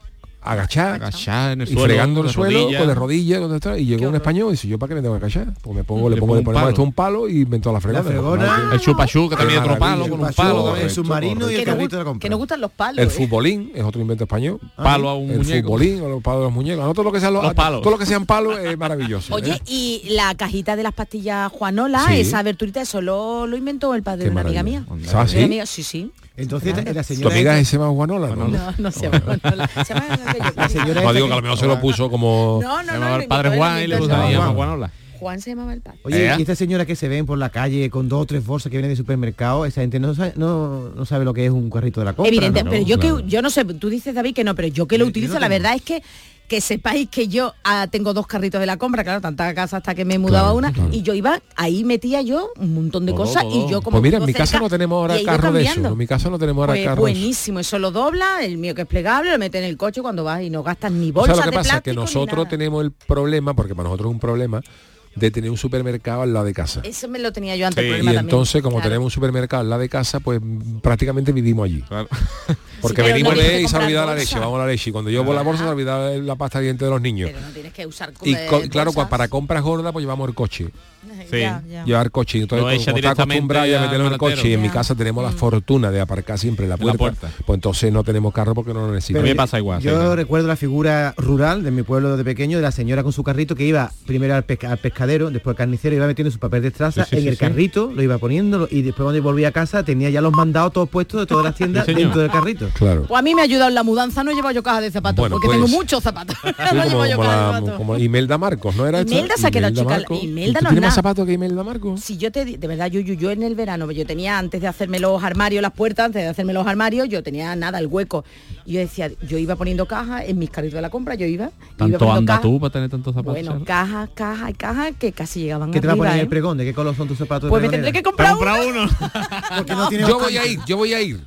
agachada, Agachada en el y suelo, fregando el de suelo rodillas. con de rodillas con de tal, y llegó un español y dice yo para qué me tengo que agachar pues me pongo le Le pongo pongo palo. esto un palo y inventó la fregona, fregona, El chupachú, que también otro palo, con un palo el submarino y el Que nos, carrito de la compra. que nos gustan los palos. el ¿eh? futbolín es otro invento español Palo a un el muñeco. futbolín o los palos de los muñecos no todo lo que sean los, Los palos. todo lo que sean palos es maravilloso Oye, ¿eh? y la cajita de las pastillas Juanola, Sí. esa aberturita, eso lo, lo inventó el padre de una amiga mía. ¿Ah, sí? amiga- sí, sí. Entonces Claro. la tu señora amiga esta- Eva Guanola ¿no? No, no se llama Juanola. Se llama La señora No digo que a lo mejor se lo puso como... No, no, Se no. llamaba lo el padre Juan y le inventó puso él. ahí a Juan. Juanola. Juan se llamaba el padre. Oye, ¿Eh? y esta señora que se ven por la calle con dos o tres bolsas que vienen de supermercado, esa gente no sabe, no, no sabe lo que es un carrito de la compra. Evidente, ¿no? pero yo Claro. que yo no sé, tú dices David que no, pero yo que lo Yo- yo utilizo, no la tengo. verdad es que que sepáis que yo ah, tengo dos carritos de la compra, claro, tanta casa hasta que me mudaba Claro, una claro. y yo iba, ahí metía yo un montón de Todo, cosas todo. y yo como Pues mira, en mi casa cerca, no tenemos ahora carro de eso. En mi casa no tenemos ahora Pues carro de eso. buenísimo, eso lo dobla, el mío que es plegable, lo mete en el coche cuando vas y no gastas ni O bolsas sea, lo que de pasa es que nosotros tenemos el problema, porque para nosotros es un problema, de tener un supermercado al lado de casa. Eso me lo tenía yo antes y también. entonces, como Claro. tenemos un supermercado al lado de casa, pues prácticamente vivimos allí. Porque pero venimos no de que y se ha olvidado la leche, vamos a la leche. Y cuando llevo la bolsa se ha olvidado la pasta de dientes de los niños. Pero no tienes que usar Y co- claro, bolsas. para compras gordas pues llevamos el coche. Sí. Ya, ya. Llevar coche. Y Entonces, como está ya a meterlo en el coche. Y en mi casa tenemos la fortuna de aparcar siempre en la puerta. Pues entonces no tenemos carro porque no lo Pero necesitamos. me pasa igual, Yo sí, claro. recuerdo la figura rural de mi pueblo de pequeño, de la señora con su carrito que iba primero al, pesca- al pescadero, después al carnicero, iba metiendo su papel de Sí, sí, en sí, el sí. carrito, lo iba poniendo y después cuando volvía a casa tenía ya los mandados todos puestos de todas las tiendas dentro del carrito. Claro. Pues a mí me ha ayudado en la mudanza, no he llevado yo caja de zapatos, Bueno, porque pues- tengo muchos zapatos. No como, llevo yo como caja de la- zapatos. como Imelda Marcos, ¿no era? Imelda se ha quedado chica-. Imelda ¿Tú no es tienes más nada. zapatos que Imelda Marcos? Si yo te de verdad, yo, yo, yo en el verano, yo tenía antes de hacerme los armarios, las puertas, antes de hacerme los armarios, yo tenía nada, el hueco. Y yo decía, yo iba poniendo cajas en mis carritos de la compra, yo iba. Tanto anda cajas. tú para tener tantos zapatos. Bueno, cajas, cajas y cajas que casi llegaban ¿Qué te va a poner en ¿eh? el pregón? ¿De qué color son tus zapatos? Pues me tendré que comprar Compra uno. uno. Porque no tiene Yo voy a ir, yo voy a ir.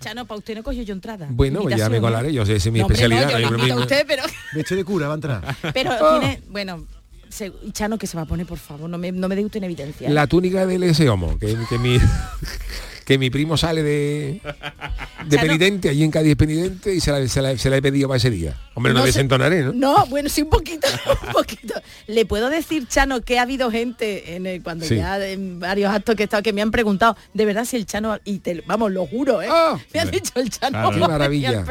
Chano, para usted no cogió yo entrada. Bueno, pues ya me Invitación, colaré, yo sé, es mi No, hombre, no, especialidad. yo le ¿no? invito a usted, pero, Vestido de cura va a entrar. pero Ah. tiene, bueno, se- y Chano que se va a poner, por favor, no me, no me dé usted en evidencia. La túnica del ese homo, que, que mi que mi primo sale de, de Chano. penitente, allí en Cádiz penitente, y se la, se la- se la he pedido para ese día. Hombre, no, No sé- desentonaré, ¿no? No, bueno, sí, un poquito, un poquito. Le puedo decir, Chano, que ha habido gente en el, cuando Sí. ya en varios actos que he estado que me han preguntado, de verdad si el Chano, y te, vamos, lo juro, ¿eh? Ah. me ha dicho el Chano. Claro. Qué maravilla.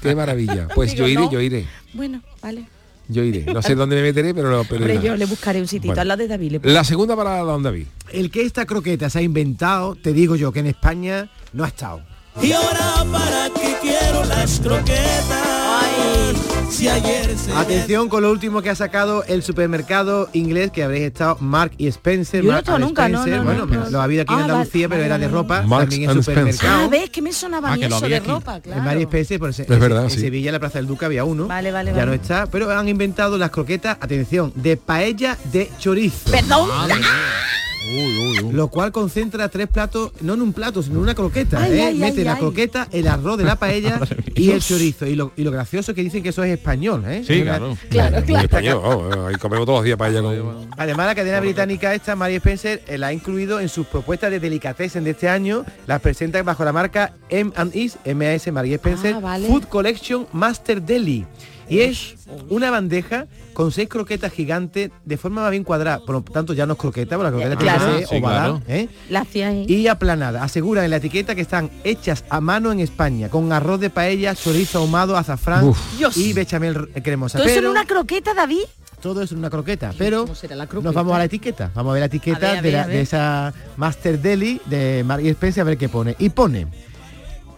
Qué maravilla. Pues Digo, yo iré, no. yo iré. Bueno, vale. Yo iré. No sé dónde me meteré, pero, no- pero Hombre, yo le buscaré un sitito Bueno. al lado de David. le- La segunda parada, ¿dónde David? El que esta croqueta se ha inventado, te digo yo que en España no ha estado. Y ahora para qué quiero las croquetas. Si ayer se Atención con lo último que ha sacado el supermercado inglés que habréis estado Mark y Spencer. Yo no he Mark nunca, no, Spencer. no, bueno, no, no. lo ha habido aquí en Ah, Andalucía, vale, pero era de ropa. Marks también en supermercado. Ah, ¿ves? Que me sonaba Ah, que eso de aquí. ropa, claro. En María Spencer, pues, en, verdad, en sí. Sevilla, en la Plaza del Duque había uno. Vale, vale, ya vale. no está, pero han inventado las croquetas, atención, de paella de chorizo. Perdón. Lo cual concentra tres platos, no en un plato, sino en una croqueta. Ay, ¿eh? ay, Mete ay, la ay. croqueta, el arroz de la paella y el chorizo. Y lo, y lo gracioso es que dicen que eso es español. ¿eh? Sí, claro. Claro, español, oh, ahí comemos todos los días para allá con... Además, la cadena británica esta, Mary Spencer, eh, la ha incluido en sus propuestas de delicatessen de este año. Las presenta bajo la marca M&Is, M.A.S. Mary Spencer, Ah, vale. Food Collection Master Deli. Y es una bandeja con seis croquetas gigantes de forma más bien cuadrada. Por lo tanto, ya no es croqueta, porque la croqueta tiene Claro. que ser Sí, ovalada, claro. ¿eh? Y aplanada. Aseguran en la etiqueta que están hechas a mano en España, con arroz de paella, chorizo ahumado, azafrán Uf. Y bechamel cremosa. ¿Todo eso en Pero una croqueta, David? todo es una croqueta, pero ¿Cómo será la croqueta? nos vamos a la etiqueta. Vamos a ver la etiqueta A ver, a de, ver, la- a ver. de esa Master Deli de María Spencer a ver qué pone. Y pone,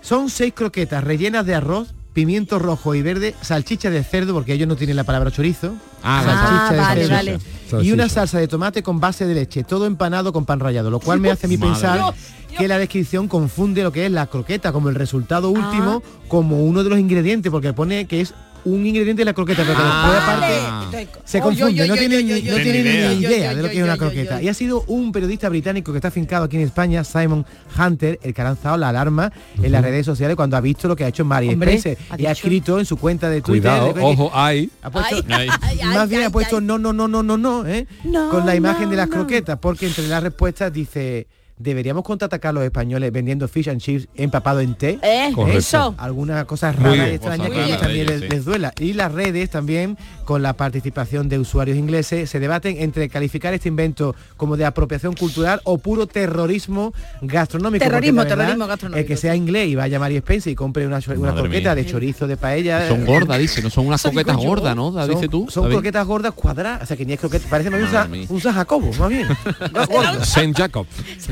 son seis croquetas rellenas de arroz, pimiento rojo y verde, salchicha de cerdo, porque ellos no tienen la palabra chorizo. Ah, Ah, de vale, cerdo. vale. Y una Salchicha. salsa de tomate con base de leche, todo empanado con pan rallado, lo cual me hace a mí pensar que la descripción confunde lo que es la croqueta como el resultado Ah. último, como uno de los ingredientes, porque pone que es un ingrediente de la croqueta, pero que después aparte se confunde, no tiene ni, no tiene ni idea de lo que es una croqueta. Y ha sido un periodista británico que está afincado aquí en España, Simon Hunter, el que ha lanzado la alarma en las redes sociales cuando ha visto lo que ha hecho Mary Hombre, Spencer y ha escrito en su cuenta de Twitter. Cuidado, de- ojo, hay. ha puesto, Ay, ay, más ay, bien ha puesto no, no, no, no, no, no, ¿eh? No, con la imagen no, de las no. croquetas, porque entre las respuestas dice, deberíamos contraatacar a los españoles vendiendo fish and chips empapado en té. Eh, eso. Algunas cosas raras bien. y extrañas que a ellos también ellos, les, sí. les duela. Y las redes también, con la participación de usuarios ingleses, se debaten entre calificar este invento como de apropiación cultural o puro terrorismo gastronómico. Terrorismo, verdad, terrorismo gastronómico, El que sea inglés y vaya a María Spencer y compre una, una croqueta mía. de chorizo de paella. Son eh, gordas, dice, no son unas croquetas gordas, ¿no? son, Dice tú. son David. croquetas gordas cuadradas, o sea que ni es croqueta, parece más bien un, San Jacobo, más bien. Saint Jacob.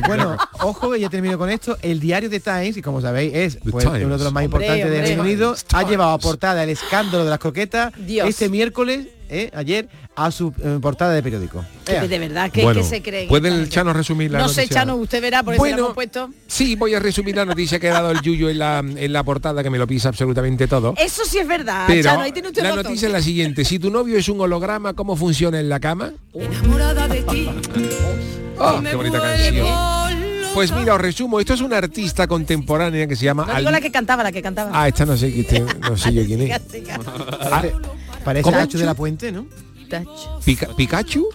Bueno, Bueno, ojo, que ya termino con esto. El diario The Times, y como sabéis, es pues, uno de los más Hombre, importantes hombre. de Reino Unido, ha llevado a portada el escándalo de las croquetas Dios. este miércoles, eh, ayer, a su eh, portada de periódico. De, verdad, Bueno, que se cree. ¿Puede el Chano resumir la No sé, noticia? Chano, usted verá, por eso Bueno, lo hemos puesto. Sí, voy a resumir la noticia que ha dado el Yuyo en la, en la portada, que me lo pisa absolutamente todo. Eso sí es verdad, Pero Chano, ahí tiene usted la noticia es la siguiente. Si tu novio es un holograma, ¿cómo funciona en la cama? Enamorada de ti. Oh, qué bonita canción. Pues mira, os resumo. Esto es una artista contemporánea que se llama... No digo Al- la que cantaba, la que cantaba. Ah, esta no sé, quién este- no sé yo quién es. Parece, parece de la Puente, ¿no? Pica- ¿Pikachu?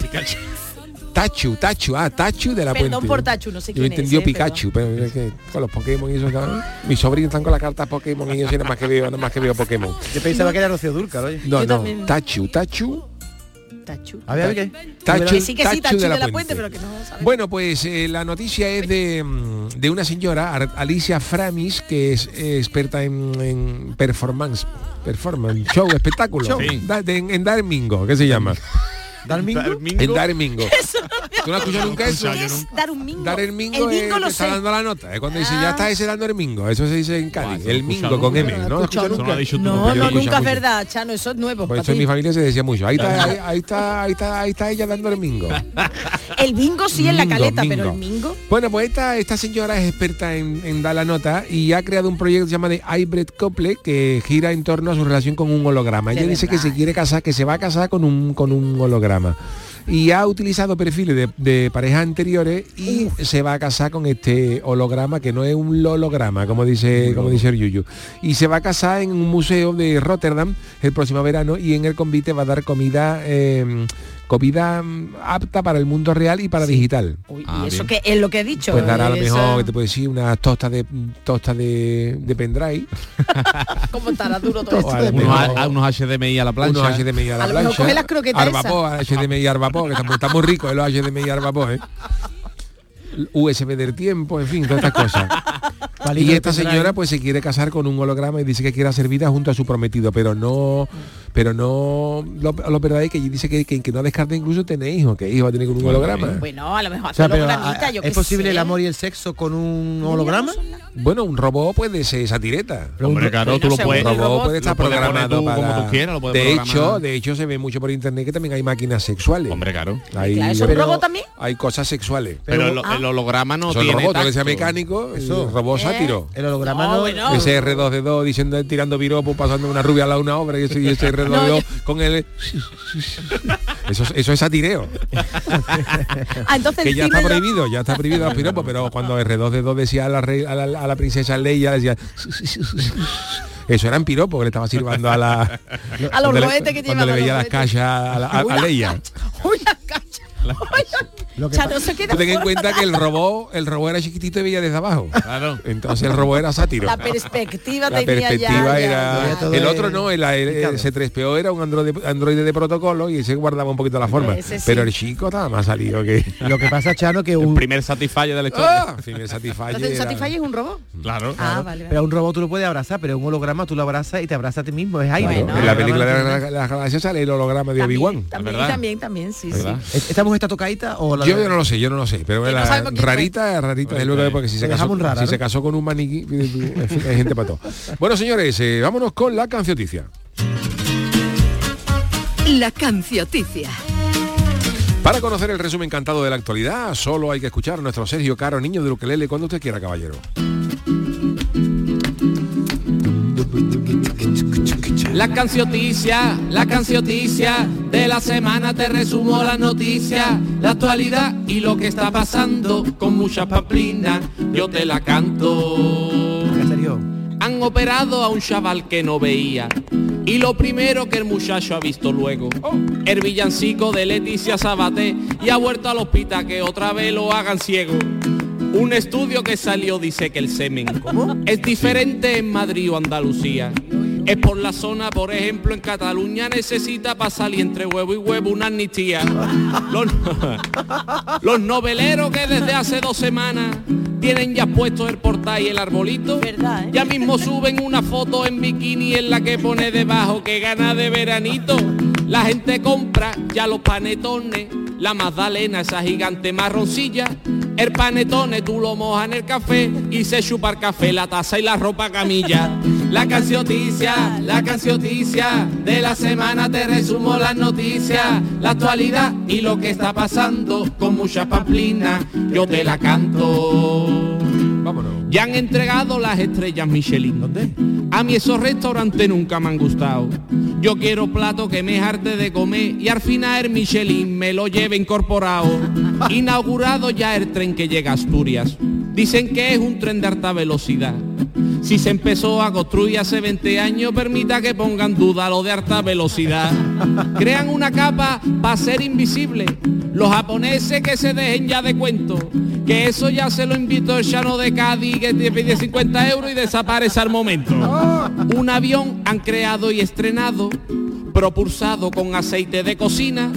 Tachu, Tachu, ah, Tachu de la Perdón Puente. por Tachu, no sé Yo quién entendió es, eh, Pikachu, pero es que con los Pokémon y eso, ¿sabes? Mis sobrinos están con la carta Pokémon y yo sí nada más que veo, nada más que veo Pokémon. Yo pensaba que era Rocío Dúrcal, oye. No, no, Tachu, Tachu, Tachu. A ver, a ver qué. Tachu, Que sí, que sí, Tachu de la, Puente, pero que no. Bueno, pues eh, la noticia es de, mm, de una señora, Alicia Framis, que es eh, experta en, en performance, performance, show, espectáculo, Show. Da- de- en, en dar mingo, ¿qué se llama? ¿Darmingo? En dar mingo. ¿Tú no has escuchado nunca eso? ¿Qué es dar un mingo? Dar el mingo, el es mingo lo está sé. dando la nota. Es cuando dice, ya está ese dando el mingo. Eso se dice en Cádiz. El mingo con. M. ¿No? has escuchado no nunca? No, no, es verdad, Chano, eso es nuevo. Por pa' eso en mi familia se decía mucho. Ahí está, ahí, ahí está, ahí está, ahí está ella dando el mingo. El bingo sí en la Mingo, caleta, mingo. pero el mingo. Bueno, pues esta, esta señora es experta en, en dar la nota y ha creado un proyecto que se llama de Hybrid Couple que gira en torno a su relación con un holograma. De Ella dice que se quiere casar, que se va a casar con un, con un holograma. Y ha utilizado perfiles de, de parejas anteriores y se va a casar con este holograma que no es un holograma, como dice, como dice el Yuyu. Y se va a casar en un museo de Rotterdam el próximo verano y en el convite va a dar comida eh, comida apta para el mundo real y para digital. Uy, Ah, y eso bien. que es lo que he dicho. Pues dará a lo esa- mejor, que te puedo decir, unas tostas de tostas de, de pendrive. ¿Cómo estará duro todo O esto? a Unos, mejor a- unos HDMI a la plancha. unos HDMI a la A lo mejor plancha. coge las croquetas esas. Arbapó, HDMI Arbapó, que está, muy- está muy rico el HDMI Arbapó, ¿eh? USB del tiempo, en fin, todas estas cosas. Y esta señora pues se quiere casar con un holograma y dice que quiere hacer vida junto a su prometido, pero no, pero no, lo, lo verdad es que ella dice que, que, que no descarta incluso tener hijos, que hijo va a tener con un holograma. Bueno, a lo mejor O sea, hace pero, hologramita, a- yo ¿Es posible sé. el amor y el sexo con un holograma? Bueno, un robot puede ser esa tireta. Hombre, claro, tú lo puedes. Un robot puede estar programado tú como para... tú quieras, lo puedes de programar. hecho, de hecho se ve mucho por internet que también hay máquinas sexuales. Hombre, claro. Hay, Claro, ¿eso es un robot también? hay cosas sexuales. Pero, Pero- el, el holograma no Eso el tiene robot, lo que sea tacto. mecánico, Eso. el robot ¿Eh? sátiro. El holograma No, no. Ese R2D2 diciendo tirando piropos, pasando una rubia lado de una obra y ese, y ese R2D2 No, yo- con el eso, es- eso es satireo. Ah, entonces que ya está prohibido, ya está prohibido los piropos, pero cuando R2D2 decía a la, rey- a la, a la princesa Leia, decía eso eran piropos que le estaba sirvando a la A los le- roetes que cuando le veía las calles a, la- a- a Leia. cachas. Uy, las cachas. Lo que no se queda Tú ten en cuenta que el robot, el robot era chiquitito y veía desde abajo. Claro. Entonces el robot era sátiro. La perspectiva La tenía perspectiva ya, era ya. el otro no el, el, 3PO era un androide, androide de protocolo y ese guardaba un poquito la forma sí. pero el chico estaba más salido que Lo que pasa, Chano, que El un, primer Satisfyer de la historia. ah, Female Satisfyer Entonces, ¿el era- Satisfyer es un robot? Claro. Ah, vale, pero un robot tú lo puedes abrazar, pero un holograma tú lo abrazas y te abrazas a ti mismo. Es aire. Claro, en la El película de la, la galaxia sale el holograma de Obi-Wan También, también, también, sí, sí. ¿Es- ¿Esta mujer está tocadita o la yo, yo no lo sé yo no lo sé pero Que no la rarita rarita es luego porque si se Lo casó rara, si ¿no? se casó con un maniquí hay gente para todo bueno señores eh, vámonos con la cancioticia La cancioticia. Para conocer el resumen cantado de la actualidad, solo hay que escuchar a nuestro Sergio Caro, niño de Ukelele, cuando usted quiera, caballero. La cancioticia, la cancioticia de la semana te resumo la noticia, la actualidad y lo que está pasando con mucha pamplina, yo te la canto. Han operado a un chaval que no veía y lo primero que el muchacho ha visto luego, el villancico de Leticia Sabaté y ha vuelto al hospital que otra vez lo hagan ciego. Un estudio que salió dice que el semen es diferente en Madrid o Andalucía. Es por la zona, por ejemplo, en Cataluña necesita para salir entre huevo y huevo una amnistía. Los, los noveleros que desde hace dos semanas tienen ya puesto el portal y el arbolito. Verdad, ¿eh? Ya mismo suben una foto en bikini en la que pone debajo que gana de veranito. La gente compra ya los panetones, la magdalena, esa gigante marroncilla. El panetone tú lo mojas en el café y se chupa el café, la taza y la ropa camilla. La cancioticia, la cancioticia de la semana te resumo las noticias, la actualidad y lo que está pasando con mucha pamplina, yo te la canto. Vámonos. Ya han entregado las estrellas Michelin. ¿Dónde? A mí esos restaurantes nunca me han gustado. Yo quiero plato que me jarte de comer y al final el Michelin me lo lleve incorporado. Inaugurado ya el tren que llega a Asturias. Dicen que es un tren de alta velocidad. Si se empezó a construir hace 20 años, permita que pongan duda lo de alta velocidad. Crean una capa para ser invisible. Los japoneses que se dejen ya de cuento. Que eso ya se lo invitó el Chano de Cádiz que te pide 50 euros y desaparece al momento. Un avión han creado y estrenado, propulsado con aceite de cocina.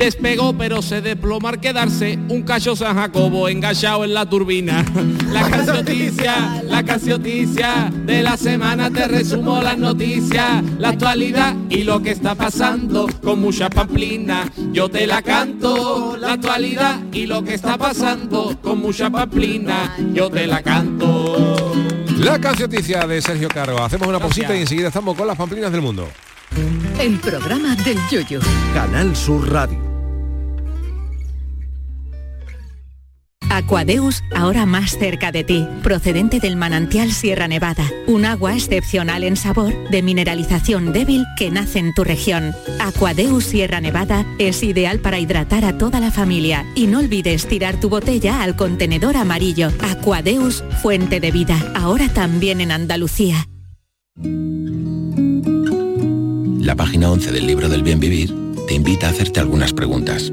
Despegó pero se desploma al quedarse un cacho San Jacobo enganchado en la turbina. La cancioticia, la cancioticia de la semana te resumo las noticias, la actualidad y lo que está pasando con mucha pamplina. Yo te la canto, la actualidad y lo que está pasando con mucha pamplina. Yo te la canto. La cancioticia de Sergio Caro. Hacemos una pausita y enseguida estamos con las pamplinas del mundo. El programa del yoyo. Canal Sur Radio. Aquadeus, ahora más cerca de ti, procedente del manantial Sierra Nevada, un agua excepcional en sabor, de mineralización débil que nace en tu región. Aquadeus Sierra Nevada es ideal para hidratar a toda la familia y no olvides tirar tu botella al contenedor amarillo. Aquadeus, fuente de vida, ahora también en Andalucía. La página 11 del libro del bien vivir te invita a hacerte algunas preguntas.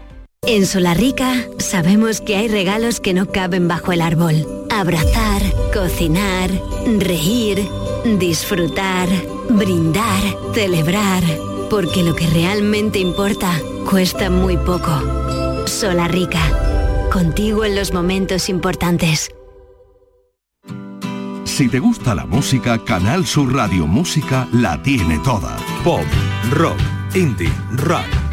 En Solarrica sabemos que hay regalos que no caben bajo el árbol. Abrazar, cocinar, reír, disfrutar, brindar, celebrar. Porque lo que realmente importa cuesta muy poco. Solarrica. Contigo en los momentos importantes. Si te gusta la música, Canal Sur Radio Música la tiene toda. Pop, rock, indie, rap,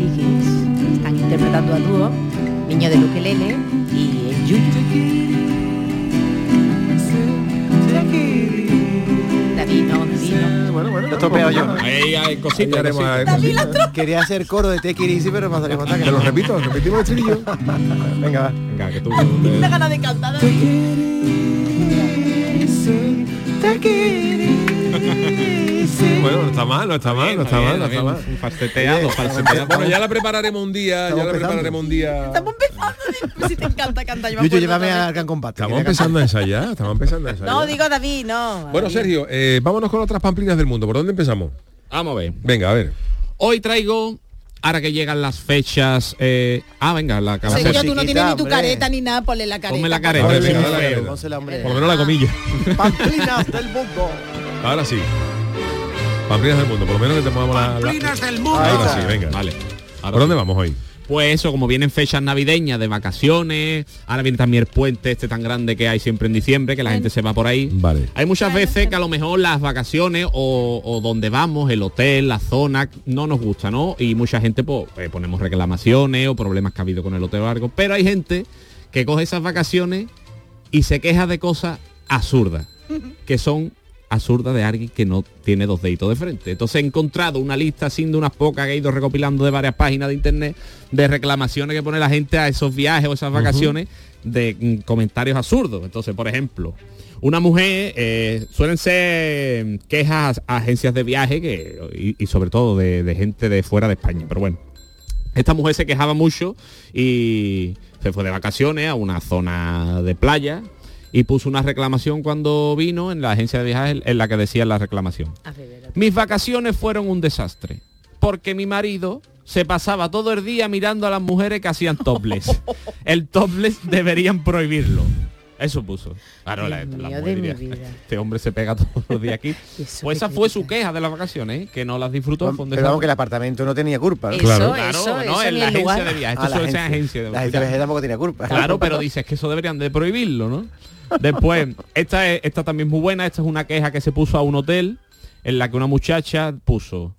De están interpretando a dúo Niño del Ukelele y el Yuyu. David, no, David, no. Bueno, bueno, Lo he estropeado yo. Ahí hay cositas. Ahí Quería hacer coro de Easy, pero me salió que Te lo repito, repetimos el estribillo. Venga, va. Venga, que tú. Una gana de cantar. Bueno, no está mal, no está mal, no está mal, no está mal. Falseteado, falseteado. Bueno, ya la prepararemos un día, ya la prepararemos un día. Estamos empezando. Si te encanta cantar, yo acuerdo llévame al Gran Combate. Estamos empezando a ensayar, estamos empezando a ensayar. No, digo David, no. Bueno. Sergio, eh, vámonos con otras pamplinas del mundo. ¿Por dónde empezamos? Vamos a ver. Venga, a ver. Hoy traigo, ahora que llegan las fechas... eh, ah, venga, la cabeza. Sergio, tú no tienes ni tu hombre. careta ni nada, ponle la careta. Ponme la careta, dale. Pónsela, hombre. Por lo menos la comilla. Pamplinas del mundo. Ahora sí. Pamplinas del mundo, por lo menos que te movamos la, la- Pamplinas del mundo. Ahora sí, venga. Vale. Ahora ¿Por dónde vamos hoy? Pues eso, como vienen fechas navideñas de vacaciones, ahora viene también el puente este tan grande que hay siempre en diciembre, que la gente se va por ahí. Vale. Hay muchas veces que a lo mejor las vacaciones o, o donde vamos, el hotel, la zona, no nos gusta, ¿no? Y mucha gente pues, eh, ponemos reclamaciones o problemas que ha habido con el hotel o algo. Pero hay gente que coge esas vacaciones y se queja de cosas absurdas, que son absurdas de alguien que no tiene dos deditos de frente. Entonces he encontrado una lista sin de unas pocas que he ido recopilando de varias páginas de internet de reclamaciones que pone la gente a esos viajes o esas vacaciones de mm, comentarios absurdos. Entonces, por ejemplo, una mujer eh, suelen ser mm, quejas a agencias de viaje que, y, y sobre todo de, de gente de fuera de España. Pero bueno, esta mujer se quejaba mucho y se fue de vacaciones a una zona de playa y puso una reclamación cuando vino en la agencia de viajes en la que decía la reclamación. Mis vacaciones fueron un desastre porque mi marido se pasaba todo el día mirando a las mujeres que hacían topless. El topless deberían prohibirlo. Eso puso. Claro, la, Dios la mío mujer de mi diría, vida. Este hombre se pega todos los días aquí. Pues esa fue su queja de las vacaciones, ¿eh? que no las disfrutó. Pero vamos desastre. que el apartamento no tenía culpa. ¿no? Eso, Claro. eso, Claro, no, eso en la agencia lugar. de viajes. Ah, Esto suele ser agencia de La agencia de viajes tampoco tenía culpa. Claro, pero dices que eso deberían de prohibirlo, ¿no? Después, esta, es- esta también es muy buena, esta es una queja que se puso a un hotel en la que una muchacha puso,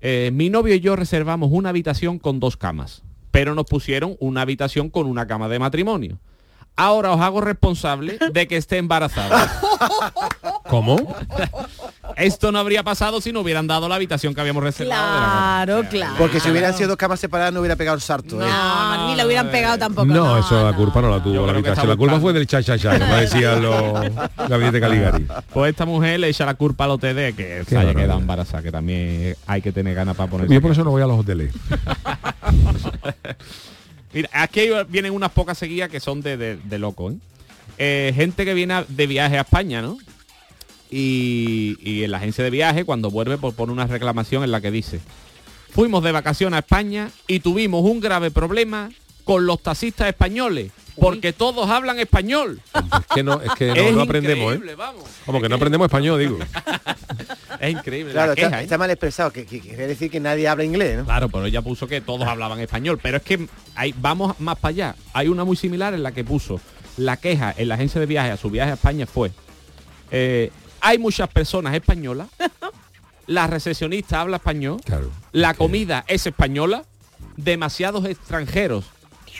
eh, mi novio y yo reservamos una habitación con dos camas, pero nos pusieron una habitación con una cama de matrimonio. Ahora os hago responsable de que esté embarazada. ¿Cómo? Esto no habría pasado si no hubieran dado la habitación que habíamos reservado. de la Claro, claro. Porque si hubieran sido dos camas separadas no hubiera pegado el sarto. ¿eh? No, ni la hubieran pegado tampoco. No, eso la culpa no la tuvo la habitación. La culpa fue del cha-cha-cha, como decían los gabinete Caligari. Pues esta mujer le echa la culpa al hotel de que se haya quedado embarazada, que también hay que tener ganas para ponerse. Yo por eso no voy a los hoteles. Mira, aquí vienen unas pocas seguidas que son de, de, loco, ¿eh? Eh, gente que viene de viaje a España, ¿no? Y, en la agencia de viaje, cuando vuelve, pues pone una reclamación en la que dice, fuimos de vacaciones a España y tuvimos un grave problema con los taxistas españoles, porque todos hablan español. Es que no, es que no, Es no aprendemos, ¿eh? increíble, vamos. Como que no aprendemos español, digo. Es increíble. Claro, la queja, está, ¿eh? está mal expresado, que, que quiere decir que nadie habla inglés, ¿no? Claro, pero ella puso que todos hablaban español. Pero es que hay, vamos más para allá. Hay una muy similar en la que puso la queja en la agencia de viaje a su viaje a España fue eh, hay muchas personas españolas, la recepcionista habla español, Claro. la comida es española, demasiados extranjeros,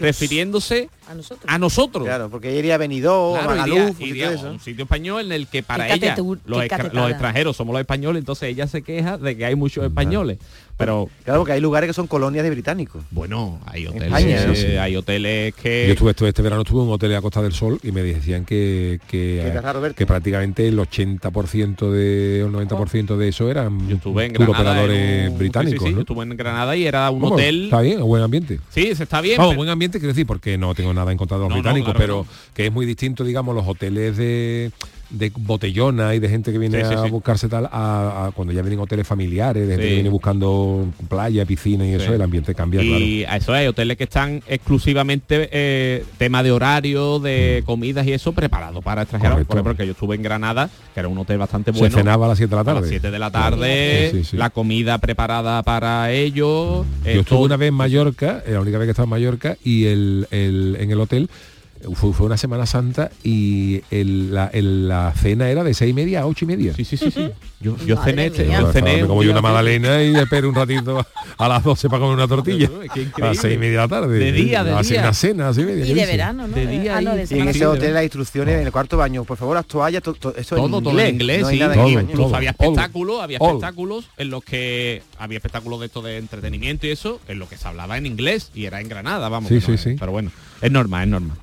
refiriéndose a nosotros. a nosotros. Claro, porque ella iría a Benidorm, Claro, a un sitio español en el que para ella los extranjeros somos los españoles, entonces ella se queja de que hay muchos españoles. Pero Claro, porque hay lugares que son colonias de británicos. bueno, hay hoteles, España, ¿no? eh, hay hoteles que Yo estuve estuve este verano estuve en un hotel a Costa del Sol y me decían que que, Que que prácticamente el 80% de el 90% de eso eran estuve en tour Granada operadores en un- británicos, sí, sí, ¿no? estuve en Granada y era un hotel Está bien, buen ambiente. Sí, se está bien. Vamos, pero- buen ambiente quiero decir, porque no tengo nada en contra de los No, no, británicos, claro pero que es muy distinto, digamos, los hoteles de, de botellona y de gente que viene Sí, sí, a sí. buscarse tal, a, a cuando ya vienen hoteles familiares, de gente que viene buscando playa, piscina y eso, el ambiente cambia, y a eso hay hoteles que están exclusivamente eh, tema de horario, de comidas y eso preparado para extranjeros. Correcto. Por ejemplo, que yo estuve en Granada, que era un hotel bastante Se bueno. cenaba a las 7 de la A las tarde. 7 de la tarde, Sí, sí, sí. la comida preparada para ellos. eh, Yo estuve todo- una vez en Mallorca, eh, la única vez que estaba en Mallorca, y el, el- en el hotel eh, fue, fue una Semana Santa y el- la, el- la cena era de seis y media a ocho y media. Sí, sí, sí, sí. Yo, cené, este- yo cené me como yo una magdalena y espero un ratito a, a las 12 para comer una tortilla. Claro, es que a seis y media de la tarde. De día, de Así día. una cena, así media. Y ¿qué de verano, ¿no? De día Ah, no, de Y en ese hotel las instrucciones en el cuarto baño, por favor, las toallas, to- to- eso todo, en todo inglés. en inglés, no hay sí. nada en Todo, español. Incluso todo. había espectáculos, había All. espectáculos en los que había espectáculos de esto de entretenimiento y eso, en lo que se hablaba en inglés y era en Granada, vamos. Sí, no sí, sí. Pero bueno, es normal, es normal.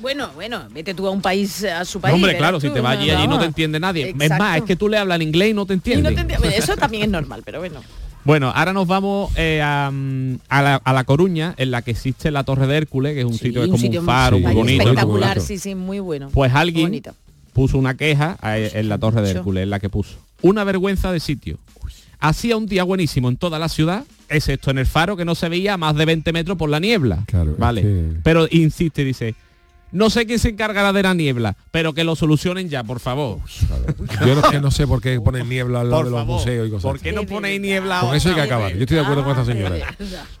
Bueno, bueno, vete tú a un país, a su No, país. hombre, claro, si tú, te vas allí, allí no te entiende nadie. Es más, es que tú le hablas en inglés y no te Y entiendes. no Eso también es normal, pero bueno. Bueno, ahora nos vamos eh, a, mm, a la, a La Coruña, en la que existe la Torre de Hércules, que es un Sí, sitio que es como sitio un faro muy bonito. espectacular, sí, sí, muy bueno. Pues alguien bonito. puso una queja a- en la Torre de. Hércules, en la que puso. Una vergüenza de sitio. Hacía un día buenísimo en toda la ciudad, excepto en el faro que no se veía a más de 20 metros por la niebla. Claro, es vale. que- Pero insiste, dice, no sé quién se encargará de la niebla, pero que lo solucionen ya, por favor. Yo no, que no sé por qué ponen niebla al lado Por de los favor, museos y cosas. ¿Por qué no ponéis niebla Con eso hay que acabar. Yo estoy de acuerdo con esta señora.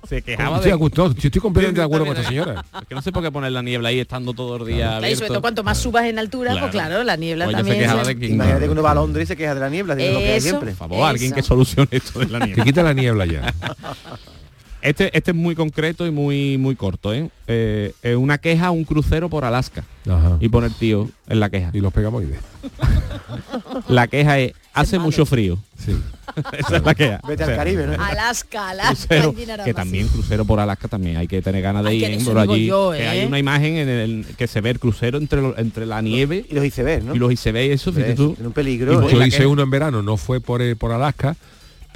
Se quejaba estoy, de... acuerdo- yo estoy completamente de acuerdo con esta señora. Es que no sé por qué poner la niebla ahí estando todo el día Claro, y sobre todo cuanto más subas en altura, Claro. pues claro, la niebla Pues ella se también. quejaba de que- Imagínate que uno va a Londres y se queja de la niebla, de lo que hay Eso. siempre. Por favor, alguien que solucione esto de la Que niebla. quita la niebla ya. Este, este es muy concreto y muy muy corto, ¿eh? Eh, es una queja a un crucero por Alaska. Ajá. Y pone el tío en la queja. Y los pegamoides. La queja es, hace mucho frío. Sí. Esa es la queja. Vete O sea, al Caribe, ¿no? Alaska, Alaska, crucero, que también crucero por Alaska también hay que tener ganas de ir que ¿eh? por allí yo, que ¿eh? hay una imagen en el que se ve el crucero entre lo- entre la nieve Y los icebergs, ¿no? y los icebergs y eso fíjate tú En un peligro. Y ¿eh? Yo la hice uno en verano, no fue por, el- por Alaska,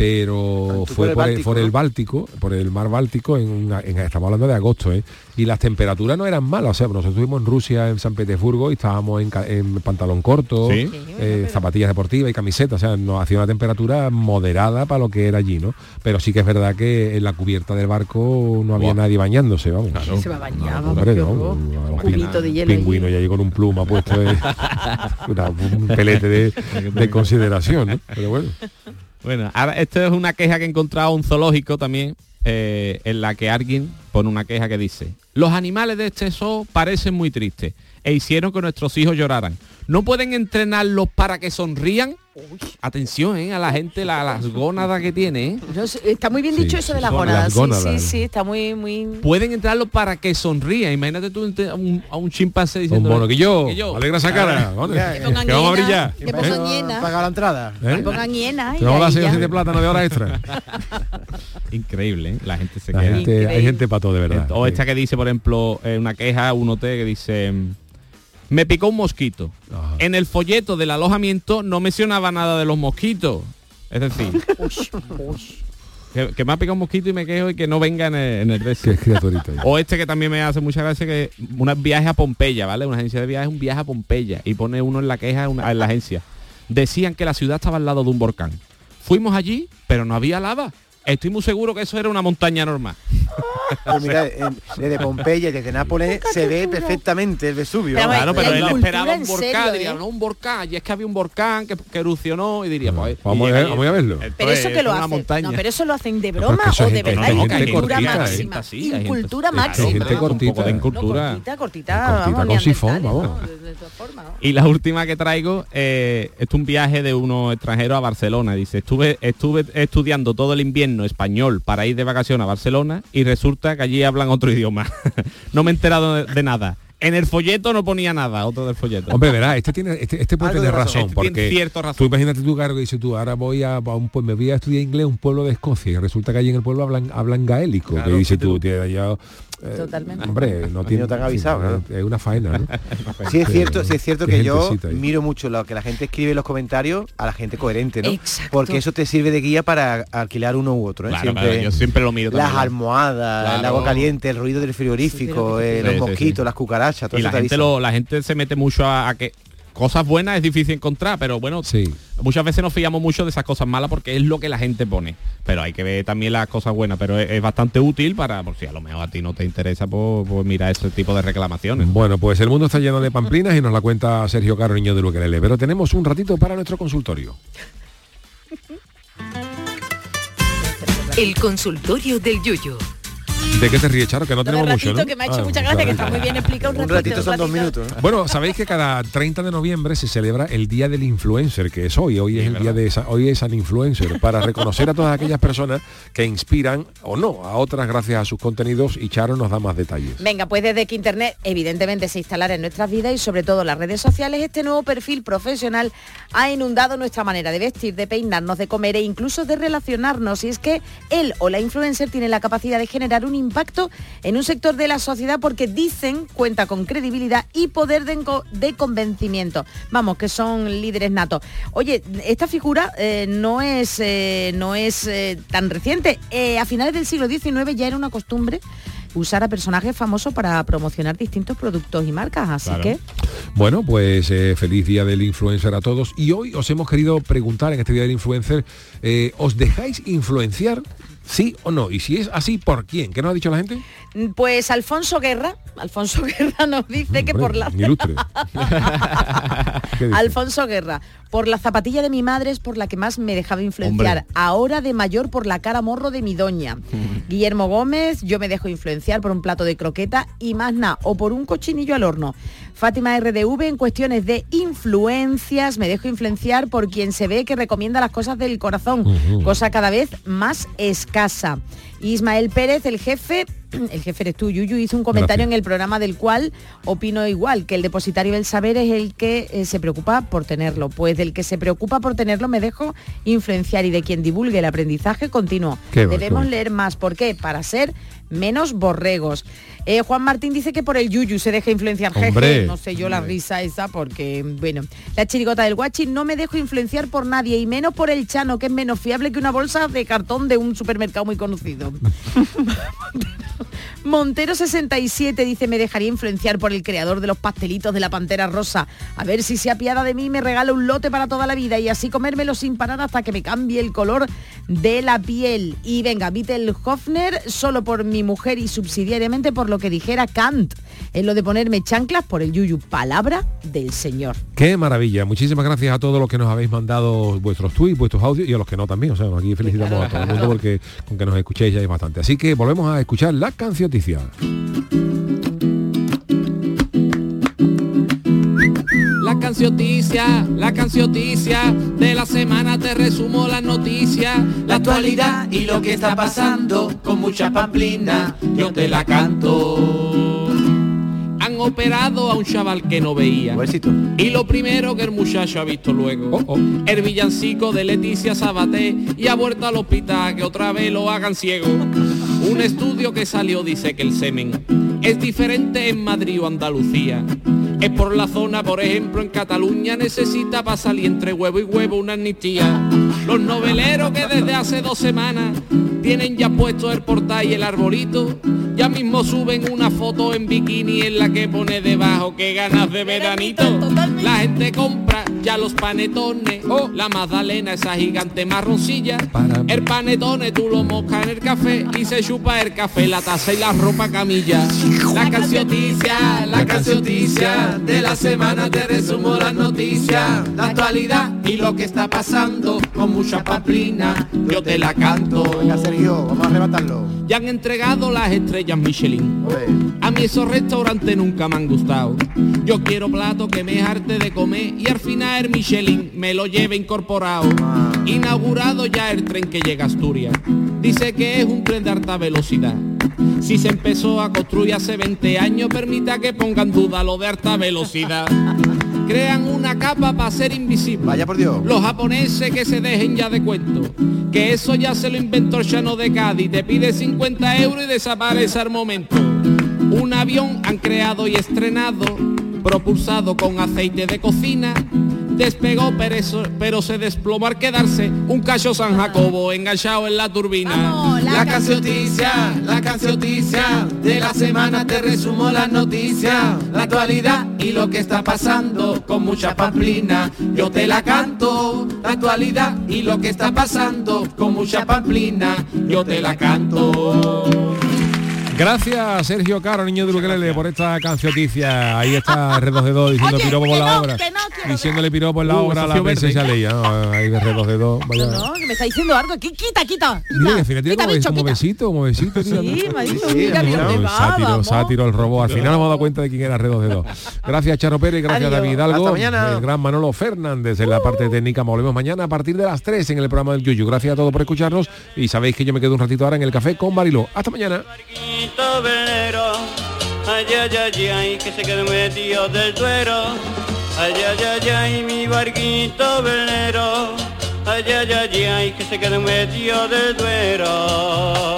pero tú fue por por el Báltico, por el ¿no? Báltico, por el mar Báltico, en, una- en- estamos hablando de agosto, ¿eh? y las temperaturas no eran malas, o sea, nosotros estuvimos en Rusia, en San Petersburgo, y estábamos en, pantalón corto, Sí. eh, zapatillas deportivas y camiseta, o sea, nos hacía una temperatura moderada para lo que era allí, ¿no? Pero sí que es verdad que en la cubierta del barco no había nadie bañándose, vamos. Se va a bañar, No, hombre, no, un- Un cubito de hielo pingüino allí. ya llegó con un pluma puesto de, una- un pelete de, de consideración, ¿no? Pero bueno. Bueno, ahora esto es una queja que he encontrado en un zoológico también, eh, en la que alguien pone una queja que dice, los animales de este zoo parecen muy tristes e hicieron que nuestros hijos lloraran. ¿No pueden entrenarlos para que sonrían? Atención, ¿eh? A la gente, la- las gónadas que tiene, ¿eh? No está muy bien Sí, dicho eso de las gónadas. las Sí, gónadas. sí, sí, está muy, muy. Pueden entrenarlos para que sonrían. Imagínate tú a un, a un chimpancé Un diciendo... mono que yo, que yo. alegra esa cara, Que pongan que vamos a brillar. Que pongan ¿Eh? la entrada. ¿Eh? Que pongan hiena. y Te vamos a dar de plátano de hora extra. Increíble, ¿eh? La gente se La queda. gente, hay gente para todo, de verdad. O esta que dice, por ejemplo, una queja, un hotel que dice, me picó un mosquito. Ajá. En el folleto del alojamiento no mencionaba nada de los mosquitos. Es decir, que, que me ha picado un mosquito y me quejo y que no venga en el, en el resto. Qué criaturita. O este que también me hace mucha gracia que un viaje a Pompeya, ¿vale? Una agencia de viajes, un viaje a Pompeya. Y pone uno en la queja una- en la agencia. Decían que la ciudad estaba al lado de un volcán. Fuimos allí, pero no había lava. Estoy muy seguro que eso era una montaña normal. Pues mira, en- desde Pompeya y desde Nápoles se ve perfectamente el Vesubio. Pero Claro, la pero él esperaba un volcán, serio, diría, ¿eh? no un volcán, y es que había un volcán que, que erupcionó y diría, pues. Vamos y a llega ver- allí, vamos a verlo. Pero eso que lo hacen. montaña. No, pero eso lo hacen de broma o de verdad. gente Incultura máxima. Incultura gente- máxima. Gente cortita. de No, incultura. cortita, cortita, Cortita vamos, con sifón, vamos. Y la última que traigo eh, es un viaje de unos extranjeros a Barcelona. Dice, estuve, estuve estudiando todo el invierno español para ir de vacaciones a Barcelona y resulta que allí hablan otro idioma. no me he enterado de, nada. En el folleto no ponía nada, otro del folleto. Hombre, verá, este tiene, este, este puede Algo de tener razón. Este porque cierto razón. tú imagínate tú, claro, que dices tú, ahora voy a, un pues me voy a estudiar inglés un pueblo de Escocia y resulta que allí en el pueblo hablan hablan gaélico, que dices tú, eh, Totalmente. hombre, no tiene no te han avisado, sí, es una faena, ¿no? Sí es cierto, sí es cierto que yo miro mucho lo que la gente escribe en los comentarios a la gente coherente, ¿no? Exacto. Porque eso te sirve de guía para alquilar uno u otro, ¿eh? Claro, claro, yo siempre lo miro Las también. almohadas, el agua caliente, el ruido del frigorífico, eh, Sí, los mosquitos, sí. las cucarachas, todo y eso la te gente lo, la gente se mete mucho a, a que cosas buenas es difícil encontrar pero bueno muchas veces nos fiamos mucho de esas cosas malas porque es lo que la gente pone pero hay que ver también las cosas buenas pero es, es bastante útil para por si a lo mejor a ti no te interesa pues, pues mira ese tipo de reclamaciones Bueno, pues el mundo está lleno de pamplinas y nos la cuenta Sergio Caro, niño de Luquelele. Pero tenemos un ratito para nuestro consultorio. El consultorio del Yuyu. ¿De qué te ríes, Charo? Que no tenemos mucho, ¿no? que me ha hecho Ah, mucha un gracia, que ratito. está muy bien explicado un ratito. Bueno, sabéis que cada 30 de noviembre se celebra el Día del Influencer, que es hoy. Hoy es el día de esa, hoy es San Influencer, para reconocer a todas aquellas personas que inspiran o no a otras gracias a sus contenidos y Charo nos da más detalles. Venga, pues desde que Internet evidentemente se instalara en nuestras vidas y sobre todo las redes sociales, este nuevo perfil profesional ha inundado nuestra manera de vestir, de peinarnos, de comer e incluso de relacionarnos. Y es que él o la influencer tiene la capacidad de generar un impacto en un sector de la sociedad porque dicen cuenta con credibilidad y poder de, de convencimiento. Vamos, que son líderes natos. Oye, esta figura eh, no es, eh, no es eh, tan reciente. A finales del siglo XIX ya era una costumbre usar a personajes famosos para promocionar distintos productos y marcas. Así Claro. que Bueno, pues eh, feliz Día del Influencer a todos. Y hoy os hemos querido preguntar en este Día del Influencer, eh, ¿os dejáis influenciar? ¿Sí o no? Y si es así, ¿por quién? ¿Qué nos ha dicho la gente? Pues Alfonso Guerra, Alfonso Guerra nos dice que por la. Alfonso Guerra, por la zapatilla de mi madre es por la que más me dejaba influenciar. Hombre. Ahora de mayor por la cara morro de mi doña. Guillermo Gómez, yo me dejo influenciar por un plato de croqueta y más nada, o por un cochinillo al horno. Fátima RDV, en cuestiones de influencias, me dejo influenciar por quien se ve que recomienda las cosas del corazón, cosa cada vez más escasa. Ismael Pérez, el jefe, el jefe eres tú, Yuyu, hizo un comentario Gracias. en el programa del cual opino igual, que el depositario del saber es el que eh, se preocupa por tenerlo. Pues del que se preocupa por tenerlo me dejo influenciar y de quien divulgue el aprendizaje continuo. Qué Debemos va. leer más. ¿Por qué? Para ser menos borregos. Eh, Juan Martín dice que por el Yuyu se deja influenciar. Jeje, Hombre. no sé yo la risa esa porque, bueno, la chirigota del guachi no me dejo influenciar por nadie y menos por el Chano, que es menos fiable que una bolsa de cartón de un supermercado muy conocido. Montero 67 dice, me dejaría influenciar por el creador de los pastelitos de la Pantera Rosa. A ver si se apiada de mí me regala un lote para toda la vida y así comérmelo sin parar hasta que me cambie el color de la piel. Y venga, Vittel Hofner, solo por mi mujer y subsidiariamente por lo que dijera Kant, en lo de ponerme chanclas por el yuyu. Palabra del Señor. Qué maravilla. Muchísimas gracias a todos los que nos habéis mandado vuestros tweets, vuestros audios y a los que no también. O sea, aquí felicitamos a todo el mundo porque con que nos escuchéis ya es bastante. Así que volvemos a escuchar la cancioticia. La cancioticia, la cancioticia, de la semana te resumo las noticias, la actualidad y lo que está pasando, con mucha pamplina, yo te la canto. Han operado a un chaval que no veía. Y lo primero que el muchacho ha visto luego, el villancico de Leticia Sabaté y ha vuelto al hospital que otra vez lo hagan ciego. Un estudio que salió dice que el semen es diferente en Madrid o Andalucía. Es por la zona, por ejemplo, en Cataluña necesita para salir entre huevo y huevo una amnistía. Los noveleros que desde hace dos semanas tienen ya puesto el portal y el arbolito, ya mismo suben una foto en bikini en la que pone debajo que ganas de veranito. La gente compra ya los panetones, la magdalena esa gigante marroncilla, el panetone tú lo moscas en el café y se chupa el café, la taza y la ropa camilla. La cancioticia, la cancioticia, de la semana te resumo las noticias, la actualidad y lo que está pasando, con mucha paplina, yo te la canto. Venga, Sergio, vamos a arrebatarlo. Ya han entregado las estrellas Michelin. A mí esos restaurantes nunca me han gustado. Yo quiero plato que me arte de comer y al final el Michelin me lo lleve incorporado. Inaugurado ya el tren que llega a Asturias. Dice que es un tren de alta velocidad. Si se empezó a construir hace 20 años, permita que pongan duda lo de alta velocidad. Crean una capa para ser invisible. Vaya por Dios. Los japoneses que se dejen ya de cuento. Que eso ya se lo inventó el Chano de Cádiz. Te pide 50 euros y desaparece al momento. Un avión han creado y estrenado, propulsado con aceite de cocina. Despegó pero, se desplomó al quedarse un cacho San Jacobo enganchado en la turbina. La cancioticia, la cancioticia de la semana te resumo las noticias, la actualidad y lo que está pasando con mucha pamplina. Yo te la canto, la actualidad y lo que está pasando con mucha pamplina. Yo te la canto. Gracias Sergio Caro, niño de Ukelele, por esta cancioticia. Ahí está R2D2 diciendo piropo por la obra. Diciéndole piropo en la Uh, obra a la princesa. Leia. ¿no? Ahí de R2D2. Vaya. No, que me está diciendo algo aquí. Quita, quita. Mira, fíjate quita, como, bicho, como quita. besito, como besito. Sí, dónde va, sátiro, sátiro, el robot. Al final nos hemos dado cuenta de quién era R2D2. Gracias Charo Pérez, gracias Adiós. David Hidalgo. El gran Manolo Fernández en la parte técnica. Volvemos mañana a partir de las 3 en el programa del Yuyu. Gracias a todos por escucharnos y sabéis que yo me quedo un ratito ahora en el café con Mariló. Hasta mañana. Velero, ay, ay, ay, ay, que se quedó metido del tuero. Ay, ay, ay, ay, mi barquito velero, ay, ay, ay, ay, que se quedó metido del tuero.